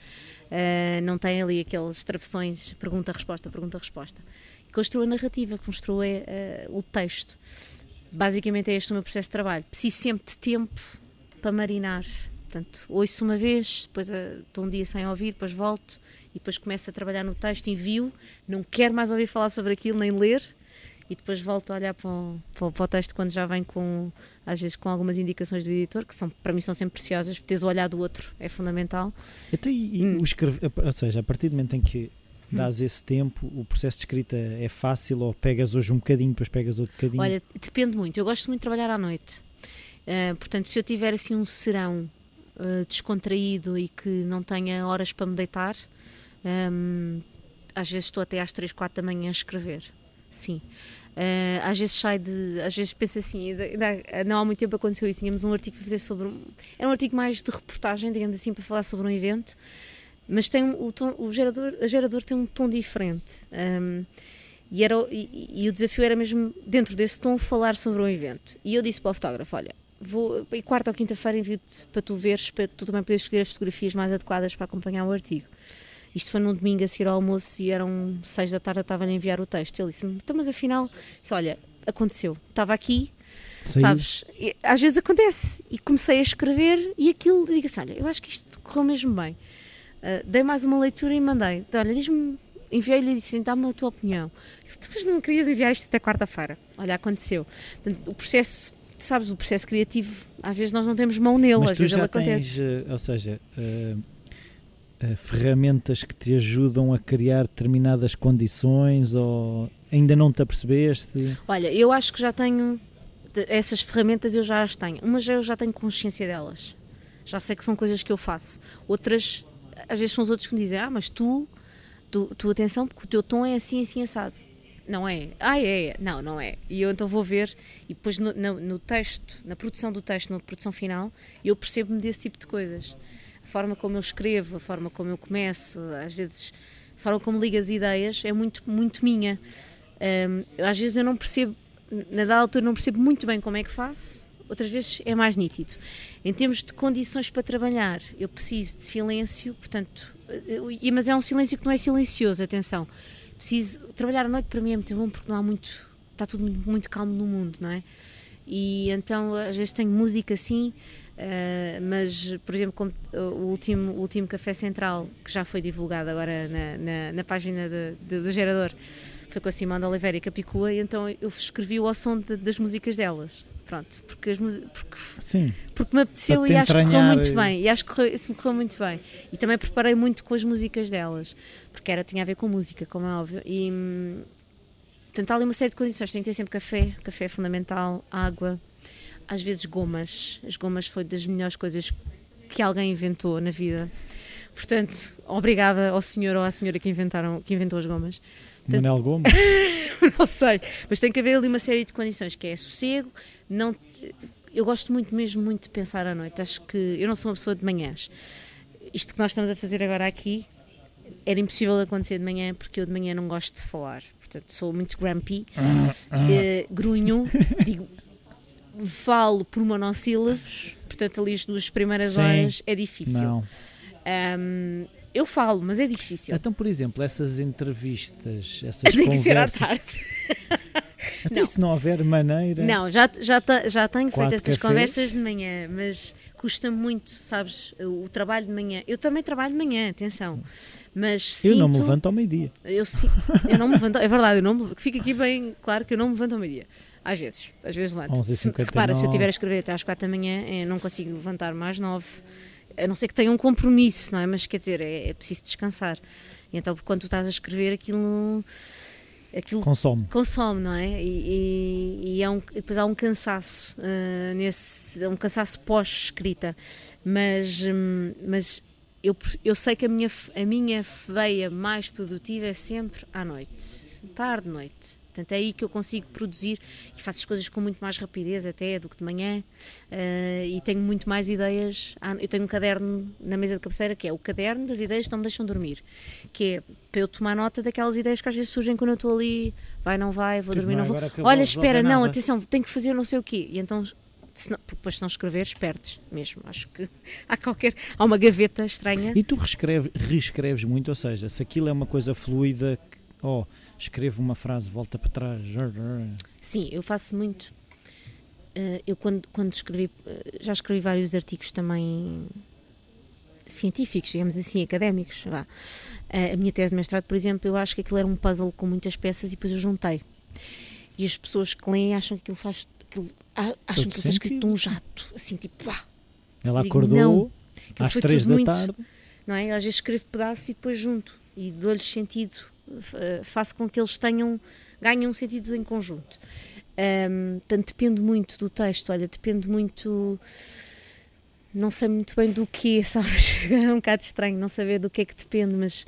Uh, não tem ali aqueles travessões pergunta-resposta, pergunta-resposta. Construo a narrativa, construo uh, o texto. Basicamente é este o meu processo de trabalho. Preciso sempre de tempo para marinar. Portanto, ouço uma vez, depois estou um dia sem ouvir, depois volto e depois começo a trabalhar no texto, envio, não quero mais ouvir falar sobre aquilo, nem ler, e depois volto a olhar para o, para o, texto quando já vem com, às vezes, com algumas indicações do editor, que são, para mim são sempre preciosas, porque teres o olhar do outro é fundamental. Então, e, hum. o escrever, ou seja, a partir do momento em que hum. dás esse tempo, o processo de escrita é fácil ou pegas hoje um bocadinho, depois pegas outro bocadinho? Olha, depende muito. Eu gosto muito de trabalhar à noite. Uh, portanto, se eu tiver assim um serão uh, descontraído e que não tenha horas para me deitar, um, às vezes estou até às 3, 4 da manhã a escrever. Sim. Uh, às vezes sai de. Às vezes penso assim, não há muito tempo aconteceu isso. Tínhamos um artigo para fazer sobre. Um, era um artigo mais de reportagem, digamos assim, para falar sobre um evento, mas tem o, tom, o gerador, a gerador tem um tom diferente. Um, e, era, e, e, o desafio era mesmo, dentro desse tom, falar sobre um evento. E eu disse para o fotógrafo: Olha, vou, e quarta ou quinta-feira envio-te para tu veres, para tu também poderes escolher as fotografias mais adequadas para acompanhar o artigo. Isto foi num domingo a seguir ao almoço e eram seis da tarde, eu estava a enviar o texto. Ele disse-me, então, mas afinal, disse, olha, aconteceu. Estava aqui, Saiu. sabes? E, às vezes acontece. E comecei a escrever e aquilo, digo assim, olha, eu acho que isto correu mesmo bem. Uh, dei mais uma leitura e mandei. Então, olha, diz-me, enviei-lhe e disse, dá-me a tua opinião. Depois não querias enviar isto até quarta-feira. Olha, aconteceu. Portanto, o processo sabes, o processo criativo, às vezes nós não temos mão nele, Mas às vezes ele tens, acontece. Uh, ou seja, uh, ferramentas que te ajudam a criar determinadas condições ou ainda não te apercebeste? Olha, eu acho que já tenho essas ferramentas eu já as tenho. Umas eu já tenho consciência delas. Já sei que são coisas que eu faço. Outras, às vezes são os outros que me dizem, ah, mas tu, tu, tu atenção, porque o teu tom é assim, assim, assado. Não é? Ah, é, é. Não, não é. E eu então vou ver, e depois no, no, no texto, na produção do texto, na produção final, eu percebo-me desse tipo de coisas a forma como eu escrevo, a forma como eu começo, às vezes a forma como ligo as ideias é muito, muito minha. Um, às vezes eu não percebo, na dada altura não percebo muito bem como é que faço, outras vezes é mais nítido. Em termos de condições para trabalhar, eu preciso de silêncio, portanto, mas é um silêncio que não é silencioso, atenção. Preciso trabalhar à noite para mim é muito bom porque não há muito, está tudo muito, muito calmo no mundo, não é? E então às vezes tenho música assim Uh, mas, por exemplo, como, o, último, o último Café Central, que já foi divulgado agora na, na, na página de, de, do gerador, foi com a Simão de Oliveira e Capicua, e então eu escrevi o ao som de, das músicas delas. Pronto, porque, as, porque, Sim, porque me apeteceu e acho que correu muito bem. E acho que correu, isso me correu muito bem. E também preparei muito com as músicas delas, porque era, tinha a ver com música, como é óbvio. E, portanto, há ali uma série de condições. Tem que ter sempre café, café é fundamental, água, às vezes gomas. As gomas foi das melhores coisas que alguém inventou na vida. Portanto, obrigada ao senhor ou à senhora que, inventaram, que inventou as gomas. Portanto, Manel Gomes? não sei, mas tem que haver ali uma série de condições, que é sossego, não... Eu gosto muito, mesmo muito de pensar à noite. Acho que eu não sou uma pessoa de manhãs. Isto que nós estamos a fazer agora aqui era impossível acontecer de manhã porque eu de manhã não gosto de falar. Portanto, sou muito grumpy, uh, uh. grunho, digo falo por monossílabos, portanto, ali as duas primeiras Sim, horas é difícil. Um, eu falo, mas é difícil. Então, por exemplo, essas entrevistas, essas Tem conversas... que ser à tarde. Até não. se não houver maneira... Não, já, já, já tenho feito estas conversas de manhã, mas custa muito, sabes, o trabalho de manhã. Eu também trabalho de manhã, atenção. Mas eu sinto... não me levanto ao meio-dia. Eu, eu não me levanto, é verdade, eu não me... fica aqui bem claro que eu não me levanto ao meio-dia. Às vezes, às vezes levanto. Se, repara, se eu estiver a escrever até às 4 da manhã, eu não consigo levantar mais 9, a não ser que tenha um compromisso, não é? Mas quer dizer, é, é preciso descansar. E então, quando tu estás a escrever, aquilo. Aquilo consome. Consome, não é? E, e, e é um, depois há um cansaço uh, nesse, um cansaço pós-escrita, mas, um, mas eu, eu sei que a minha, a minha veia mais produtiva é sempre à noite, tarde, noite Portanto, é aí que eu consigo produzir e faço as coisas com muito mais rapidez até do que de manhã uh, e tenho muito mais ideias. Eu tenho um caderno na mesa de cabeceira que é o caderno das ideias que não me deixam dormir, que é para eu tomar nota daquelas ideias que às vezes surgem quando eu estou ali, vai, não vai, vou dormir, não, não vou. Olha, espera, não, atenção, tenho que fazer não sei o quê. E então se não, depois se não escreveres, perdes mesmo. Acho que há qualquer. Há uma gaveta estranha. E tu reescreves, reescreves muito, ou seja, se aquilo é uma coisa fluida, oh, escrevo uma frase, volta para trás. Sim, eu faço muito. Uh, eu quando, quando escrevi, uh, já escrevi vários artigos também científicos, digamos assim, académicos. Vá. Uh, a minha tese de mestrado, por exemplo, eu acho que aquilo era um puzzle com muitas peças e depois eu juntei. E as pessoas que leem acham que aquilo faz aquilo, acham que foi escrito um jato, assim, tipo, pá. Ela acordou não, às três da muito, tarde. Não é? Às vezes escrevo pedaços e depois junto. E dou-lhes sentido, faço com que eles tenham, ganhem um sentido em conjunto. Um, portanto, depende muito do texto, olha, depende muito. Não sei muito bem do que, sabes? É um bocado estranho não saber do que é que depende, mas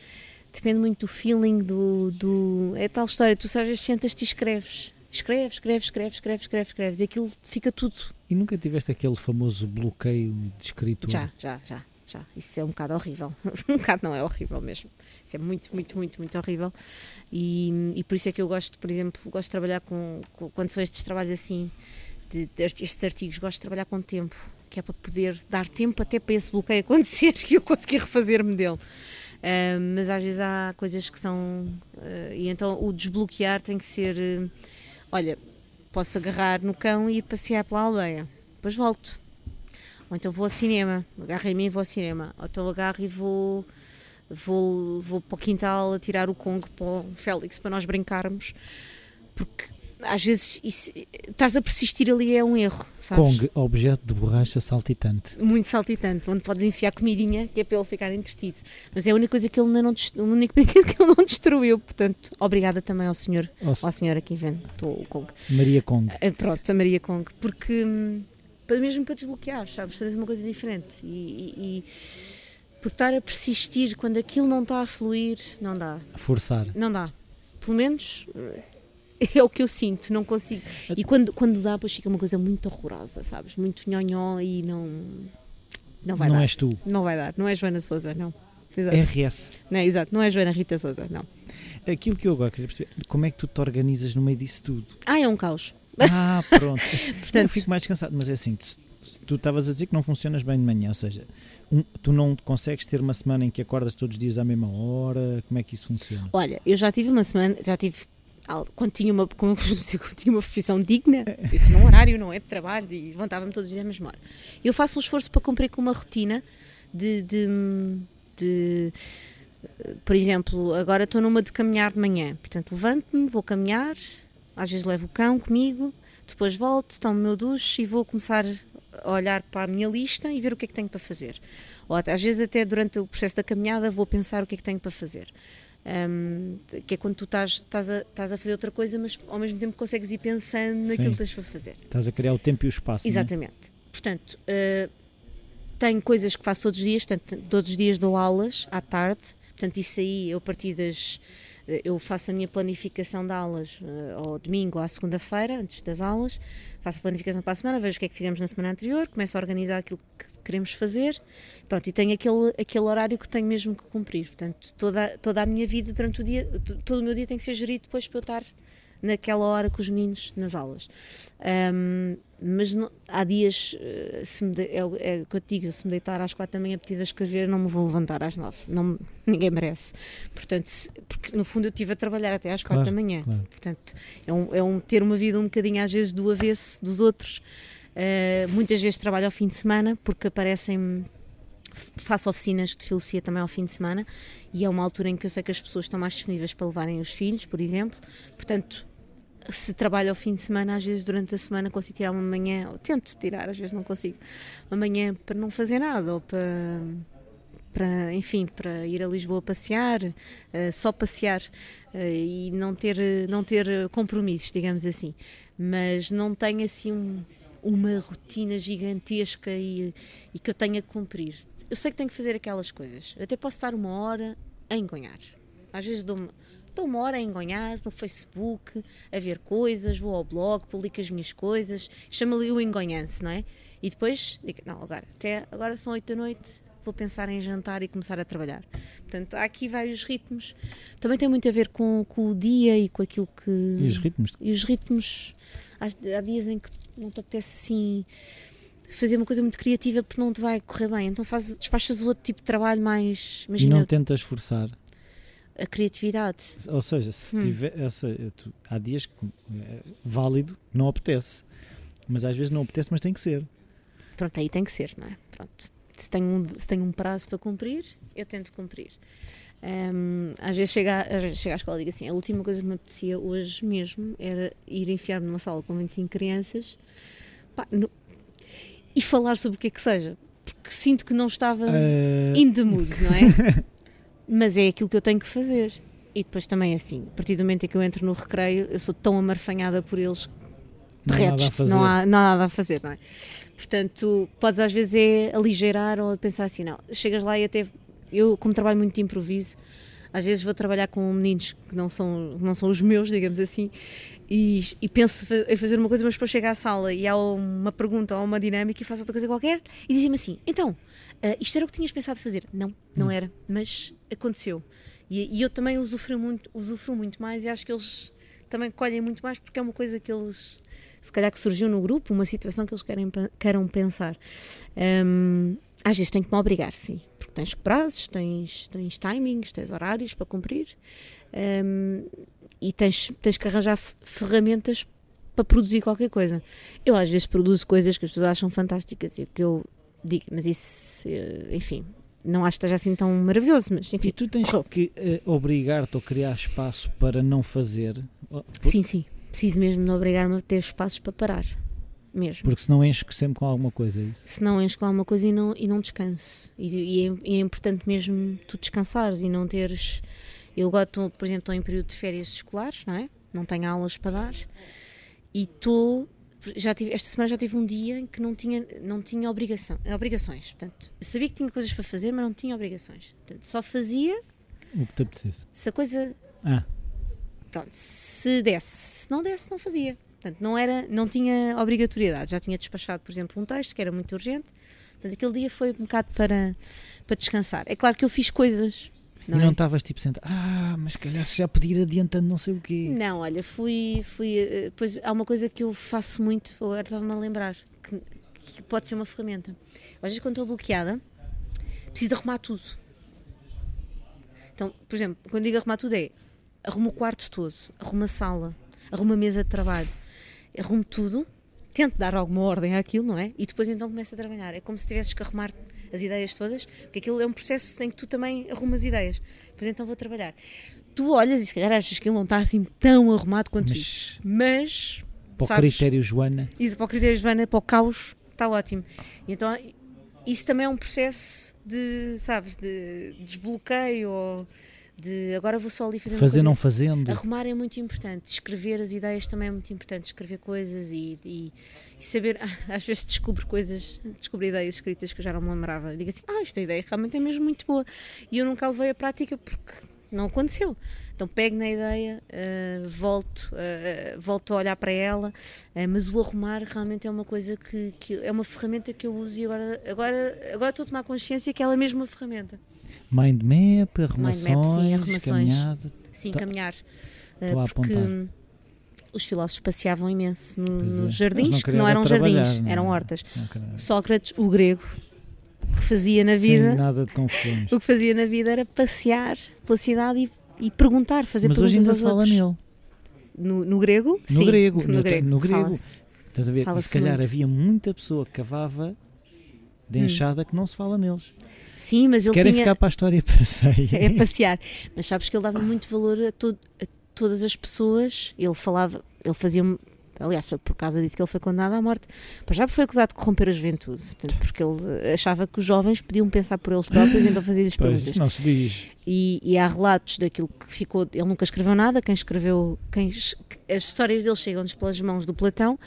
depende muito do feeling, do. do... É tal história, tu sabes, sentas-te e escreves escreve, escreve, escreve, escreve, escreve, escreves e aquilo fica tudo. E nunca tiveste aquele famoso bloqueio de escritura? Já, já, já, já. Isso é um bocado horrível. um bocado não é horrível mesmo. Isso é muito, muito, muito, muito horrível. E, e por isso é que eu gosto, por exemplo, gosto de trabalhar com, com quando são estes trabalhos assim, de, de, estes artigos, gosto de trabalhar com tempo, que é para poder dar tempo até para esse bloqueio acontecer e eu conseguir refazer-me dele. Uh, mas às vezes há coisas que são. Uh, e então o desbloquear tem que ser. Uh, olha, posso agarrar no cão e ir passear pela aldeia, depois volto. Ou então vou ao cinema, agarro em mim e vou ao cinema. Ou então agarro e vou, vou, vou para o quintal a tirar o Congo para o Félix para nós brincarmos. Porque às vezes isso, estás a persistir ali é um erro. Sabes? Kong, objeto de borracha saltitante. Muito saltitante, onde podes enfiar comidinha que é para ele ficar entretido. Mas é a única coisa que ele ainda não o único brinquedo que ele não destruiu. Portanto, obrigada também ao senhor, ao senhor aqui inventou o Kong. Maria Kong. É, pronto, a Maria Kong. Porque hum, mesmo para desbloquear, sabes? Fazer uma coisa diferente. E, e, e por estar a persistir quando aquilo não está a fluir, não dá. A forçar. Não dá. Pelo menos é o que eu sinto, não consigo. E quando, quando dá, depois fica uma coisa muito horrorosa, sabes? Muito nhonhó e não. Não vai não dar. Não és tu. Não vai dar. Não é Joana Souza, não. Exato. RS. Não, exato, não é Joana Rita Souza, não. Aquilo que eu agora queria perceber, como é que tu te organizas no meio disso tudo? Ah, é um caos. Ah, pronto. Portanto, eu fico mais descansado, mas é assim, tu, tu estavas a dizer que não funcionas bem de manhã, ou seja, tu não consegues ter uma semana em que acordas todos os dias à mesma hora, como é que isso funciona? Olha, eu já tive uma semana, já tive quando tinha uma, quando tinha uma profissão digna, eu tinha um horário, não é, de trabalho e levantava-me todos os dias à mesma hora. Eu faço um esforço para cumprir com uma rotina de, de, de por exemplo, agora estou numa de caminhar de manhã, portanto levanto-me, vou caminhar, às vezes levo o cão comigo, depois volto, tomo o meu duche e vou começar olhar para a minha lista e ver o que é que tenho para fazer. Ou às vezes até durante o processo da caminhada vou pensar o que é que tenho para fazer. Um, que é quando tu estás, estás, a, estás a fazer outra coisa, mas ao mesmo tempo consegues ir pensando naquilo Sim. que tens para fazer. Estás a criar o tempo e o espaço. É? Exatamente. Portanto, uh, tenho coisas que faço todos os dias, portanto, todos os dias dou aulas à tarde, portanto, isso aí eu a partir das. Uh, eu faço a minha planificação de aulas uh, ao domingo ou à segunda-feira, antes das aulas, faço a planificação para a semana, vejo o que é que fizemos na semana anterior, começo a organizar aquilo que queremos fazer, pronto, e tenho aquele, aquele horário que tenho mesmo que cumprir. Portanto, toda, toda a minha vida durante o dia, todo o meu dia tem que ser gerido depois para eu estar naquela hora com os meninos nas aulas. Um, mas não, há dias, eh, se me de, é, é eu digo, se me deitar às quatro da manhã pedir a escrever, não me vou levantar às nove. Não, ninguém merece. Portanto, se, porque no fundo eu estive a trabalhar até às quatro claro, da manhã. Claro. Portanto, é um, é um ter uma vida um bocadinho às vezes do avesso dos outros. Uh, muitas vezes trabalho ao fim de semana porque aparecem faço oficinas de filosofia também ao fim de semana e é uma altura em que eu sei que as pessoas estão mais disponíveis para levarem os filhos, por exemplo. Portanto, se trabalho ao fim de semana, às vezes durante a semana consigo tirar uma manhã, ou tento tirar, às vezes não consigo, uma manhã para não fazer nada ou para, para enfim, para ir a Lisboa passear, uh, só passear uh, e não ter, não ter compromissos, digamos assim. Mas não tenho assim um uma rotina gigantesca e, e que eu tenha que cumprir. Eu sei que tenho que fazer aquelas coisas. Eu até posso estar uma hora a engonhar. Às vezes dou-me estou uma hora a engonhar no Facebook, a ver coisas, vou ao blog, publico as minhas coisas, chama-lhe o engonhance, não é? E depois, digo, não, agora, até agora são oito da noite, vou pensar em jantar e começar a trabalhar. Portanto, há aqui vários ritmos. Também tem muito a ver com, com o dia e com aquilo que. E os ritmos? E os ritmos. Há, há dias em que não te apetece assim fazer uma coisa muito criativa porque não te vai correr bem. Então faz, despachas o outro tipo de trabalho mais. Imagina, e não tentas forçar a criatividade. Ou seja, se hum. tiver essa, tu, há dias que é válido, não apetece. Mas às vezes não apetece, mas tem que ser. Pronto, aí tem que ser, não é? Pronto se tenho um, se tenho um prazo para cumprir, eu tento cumprir. Um, às, vezes chega, às vezes chega à escola e digo assim: a última coisa que me apetecia hoje mesmo era ir enfiar-me numa sala com 25 crianças pá, no, e falar sobre o que é que seja, porque sinto que não estava uh... in the mood, não é? Mas é aquilo que eu tenho que fazer. E depois também é assim: a partir do momento em que eu entro no recreio, eu sou tão amarfanhada por eles não, não há nada a fazer, não é? Portanto, podes às vezes é aligeirar ou pensar assim, não, chegas lá e até, eu como trabalho muito de improviso, às vezes vou trabalhar com meninos que não são, não são os meus, digamos assim, e, e penso em fazer uma coisa, mas depois chego à sala e há uma pergunta ou uma dinâmica e faço outra coisa qualquer e dizem-me assim, então, uh, isto era o que tinhas pensado fazer? Não, não hum. era, mas aconteceu. E, e eu também usufruo muito, usufruo muito mais e acho que eles também colhem muito mais porque é uma coisa que eles se calhar que surgiu no grupo, uma situação que eles querem, queiram pensar. Um, às vezes tem que me obrigar, sim, porque tens prazos, tens, tens timings, tens horários para cumprir um, e tens, tens que arranjar ferramentas para produzir qualquer coisa. Eu às vezes produzo coisas que as pessoas acham fantásticas e que eu digo, mas isso, eh, enfim, não acho que esteja assim tão maravilhoso, mas enfim. E tu tens que uh, obrigar-te ou criar espaço para não fazer? Sim, sim preciso mesmo de obrigar-me a ter espaços para parar. Mesmo. Porque senão encho sempre com alguma coisa, é isso? Senão encho com alguma coisa e não, e não descanso. E, e, é, e é, importante mesmo tu descansares e não teres. Eu agora, estou, por exemplo, estou em período de férias escolares, não é? Não tenho aulas para dar. E estou. Já tive, esta semana já tive um dia em que não tinha, não tinha obrigação, obrigações. Portanto, eu sabia que tinha coisas para fazer, mas não tinha obrigações. Portanto, só fazia. O que te apetecesse. Se a coisa. Ah Pronto, se desse, se não desse, não fazia. Portanto, não, era, não tinha obrigatoriedade. Já tinha despachado, por exemplo, um texto que era muito urgente. Portanto, aquele dia foi um bocado para, para descansar. É claro que eu fiz coisas. Não e não é? estavas tipo sentado, ah, mas calhar se já podia ir adiantando não sei o quê. Não, olha, fui, fui. Eh, pois há uma coisa que eu faço muito, agora estava-me a lembrar, que, que, pode ser uma ferramenta. Às vezes, quando estou bloqueada, preciso de arrumar tudo. Então, por exemplo, quando digo arrumar tudo é arrumo o quarto todo, arrumo a sala, arrumo a mesa de trabalho, arrumo tudo, tento dar alguma ordem àquilo, não é? E depois então começo a trabalhar. É como se tivesses que arrumar as ideias todas, porque aquilo é um processo em que tu também arrumas ideias. Depois então vou trabalhar. Tu olhas e se calhar achas que ele não está assim tão arrumado quanto mas, isso. Mas. Para o sabes, critério Joana. Isso, para o critério Joana, para o caos, está ótimo. E então isso também é um processo de, sabes, de desbloqueio ou de agora vou só ali fazer fazer não fazendo. Arrumar é muito importante escrever as ideias também é muito importante escrever coisas e, e, e saber às vezes descubro coisas descubro ideias escritas que eu já não me lembrava. Digo assim ah esta ideia realmente é mesmo muito boa. E eu nunca a levei à prática porque não aconteceu. Então pego na ideia uh, volto uh, volto a olhar para ela uh, mas o arrumar realmente é uma coisa que, que é uma ferramenta que eu uso e agora agora agora estou a tomar consciência que ela é mesmo uma ferramenta Mind map, arrumações, Mind map, sim, arrumações. caminhada. Sim, tá. caminhar. Uh, porque os filósofos passeavam imenso no, nos é. jardins, não que não eram jardins, não. eram hortas. Sócrates, o grego, o que fazia na vida. Nada de confusões. O que fazia na vida era passear pela cidade e, e perguntar, fazer Mas perguntas hoje ainda aos se fala outros. nele. No, no grego? No sim, grego. No, no grego. No grego. Estás a ver? E se calhar muito. havia muita pessoa que cavava de hum. enxada hum. que não se fala neles. Sim, mas Se ele querem tinha... ficar para a história passeia. É passear. Mas sabes que ele dava muito valor a, a todas as pessoas. Ele falava, ele fazia aliás, foi por causa disso que ele foi condenado à morte. Mas já foi acusado de corromper a juventude, portanto, porque ele achava que os jovens podiam pensar por eles próprios, então fazia-lhes perguntas. não se diz. E, e, há relatos daquilo que ficou. Ele nunca escreveu nada, quem escreveu. Quem, as histórias dele chegam-nos pelas mãos do Platão,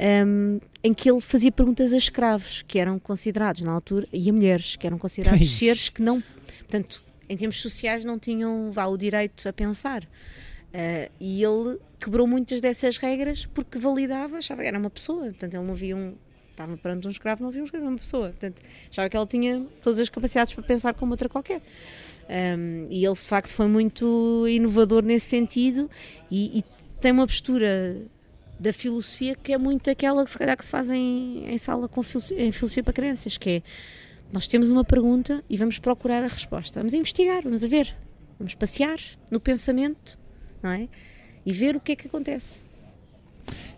um, em que ele fazia perguntas a escravos, que eram considerados na altura, e a mulheres, que eram considerados seres que não. Portanto, em termos sociais, não tinham vá, o direito a pensar. Uh, e ele quebrou muitas dessas regras porque validava, achava que era uma pessoa. Portanto, ele não via um. Estava perante um escravo, não via um escravo, uma pessoa. Portanto, achava que ela tinha todas as capacidades para pensar como outra qualquer. Um, e ele, de facto, foi muito inovador nesse sentido e, e tem uma postura da filosofia que é muito aquela que se calhar que se faz em, em sala com em filosofia para crianças, que é nós temos uma pergunta e vamos procurar a resposta. Vamos investigar, vamos a ver, vamos passear no pensamento, não é? E ver o que é que acontece.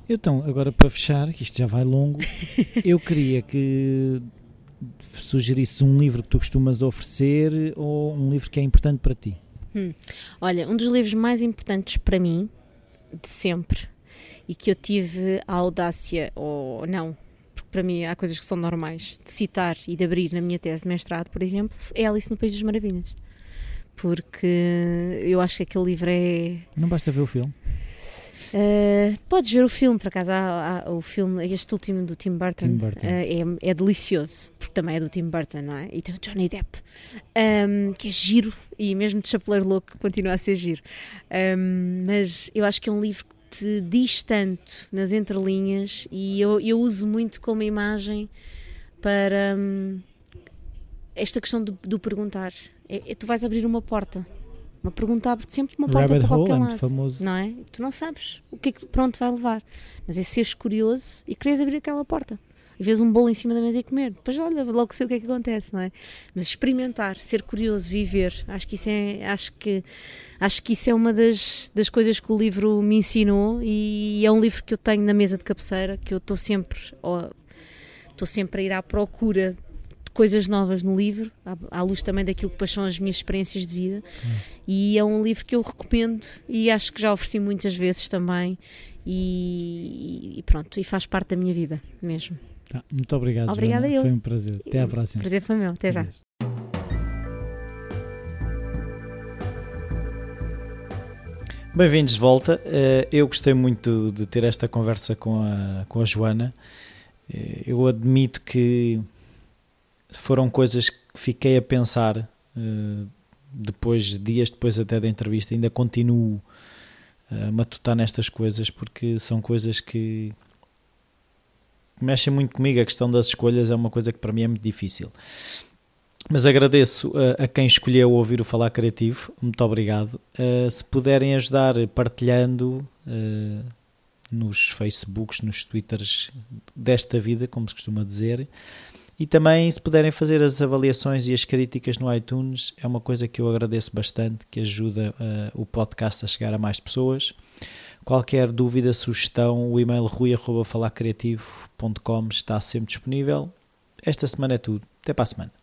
Então, agora para fechar, que isto já vai longo, eu queria que sugerisses um livro que tu costumas oferecer ou um livro que é importante para ti. Hum. Olha, um dos livros mais importantes para mim, de sempre, e que eu tive a audácia, ou não, porque para mim há coisas que são normais, de citar e de abrir na minha tese de mestrado, por exemplo, é Alice no País das Maravilhas. Porque eu acho que aquele livro é. Não basta ver o filme. Uh, podes ver o filme, por acaso, há, há, o filme, este último do Tim Burton, Tim Burton. Uh, é, é, delicioso, porque também é do Tim Burton, não é? E tem o Johnny Depp, um, que é giro, e mesmo de Chapeleiro Louco continua a ser giro. Um, mas eu acho que é um livro te diz tanto nas entrelinhas e eu, eu uso muito como imagem para hum, esta questão do, do perguntar. É, é, tu vais abrir uma porta. Uma pergunta abre sempre uma porta Rabbit para qualquer é lado. famoso. Não é? Tu não sabes o que é que para onde vai levar. Mas é seres curioso e queres abrir aquela porta e vês um bolo em cima da mesa e comer. Depois olha, logo sei o que é que acontece, não é? Mas experimentar, ser curioso, viver, acho que isso é, acho que, acho que isso é uma das, das coisas que o livro me ensinou e é um livro que eu tenho na mesa de cabeceira, que eu estou sempre, estou sempre a ir à procura coisas novas no livro, à, à luz também daquilo que são as minhas experiências de vida. Hum. E é um livro que eu recomendo e acho que já ofereci muitas vezes também. E, e pronto, e faz parte da minha vida mesmo. Tá, muito obrigado. Obrigada Joana. eu. Foi um prazer. Até à próxima. Prazer foi meu. Até já. Bem-vindos de volta. Eh, eu gostei muito de ter esta conversa com a, com a Joana. Eh, eu admito que foram coisas que fiquei a pensar eh, depois, dias depois até da entrevista. Ainda continuo a matutar nestas coisas porque são coisas que mexem muito comigo. A questão das escolhas é uma coisa que para mim é muito difícil. Mas agradeço a, a quem escolheu ouvir o Falar Criativo. Muito obrigado. Uh, se puderem ajudar partilhando uh, nos Facebooks, nos Twitters desta vida, como se costuma dizer. E também, se puderem fazer as avaliações e as críticas no iTunes, é uma coisa que eu agradeço bastante, que ajuda uh, o podcast a chegar a mais pessoas. Qualquer dúvida, sugestão, o e-mail rui.falacreativo.com está sempre disponível. Esta semana é tudo. Até para a semana.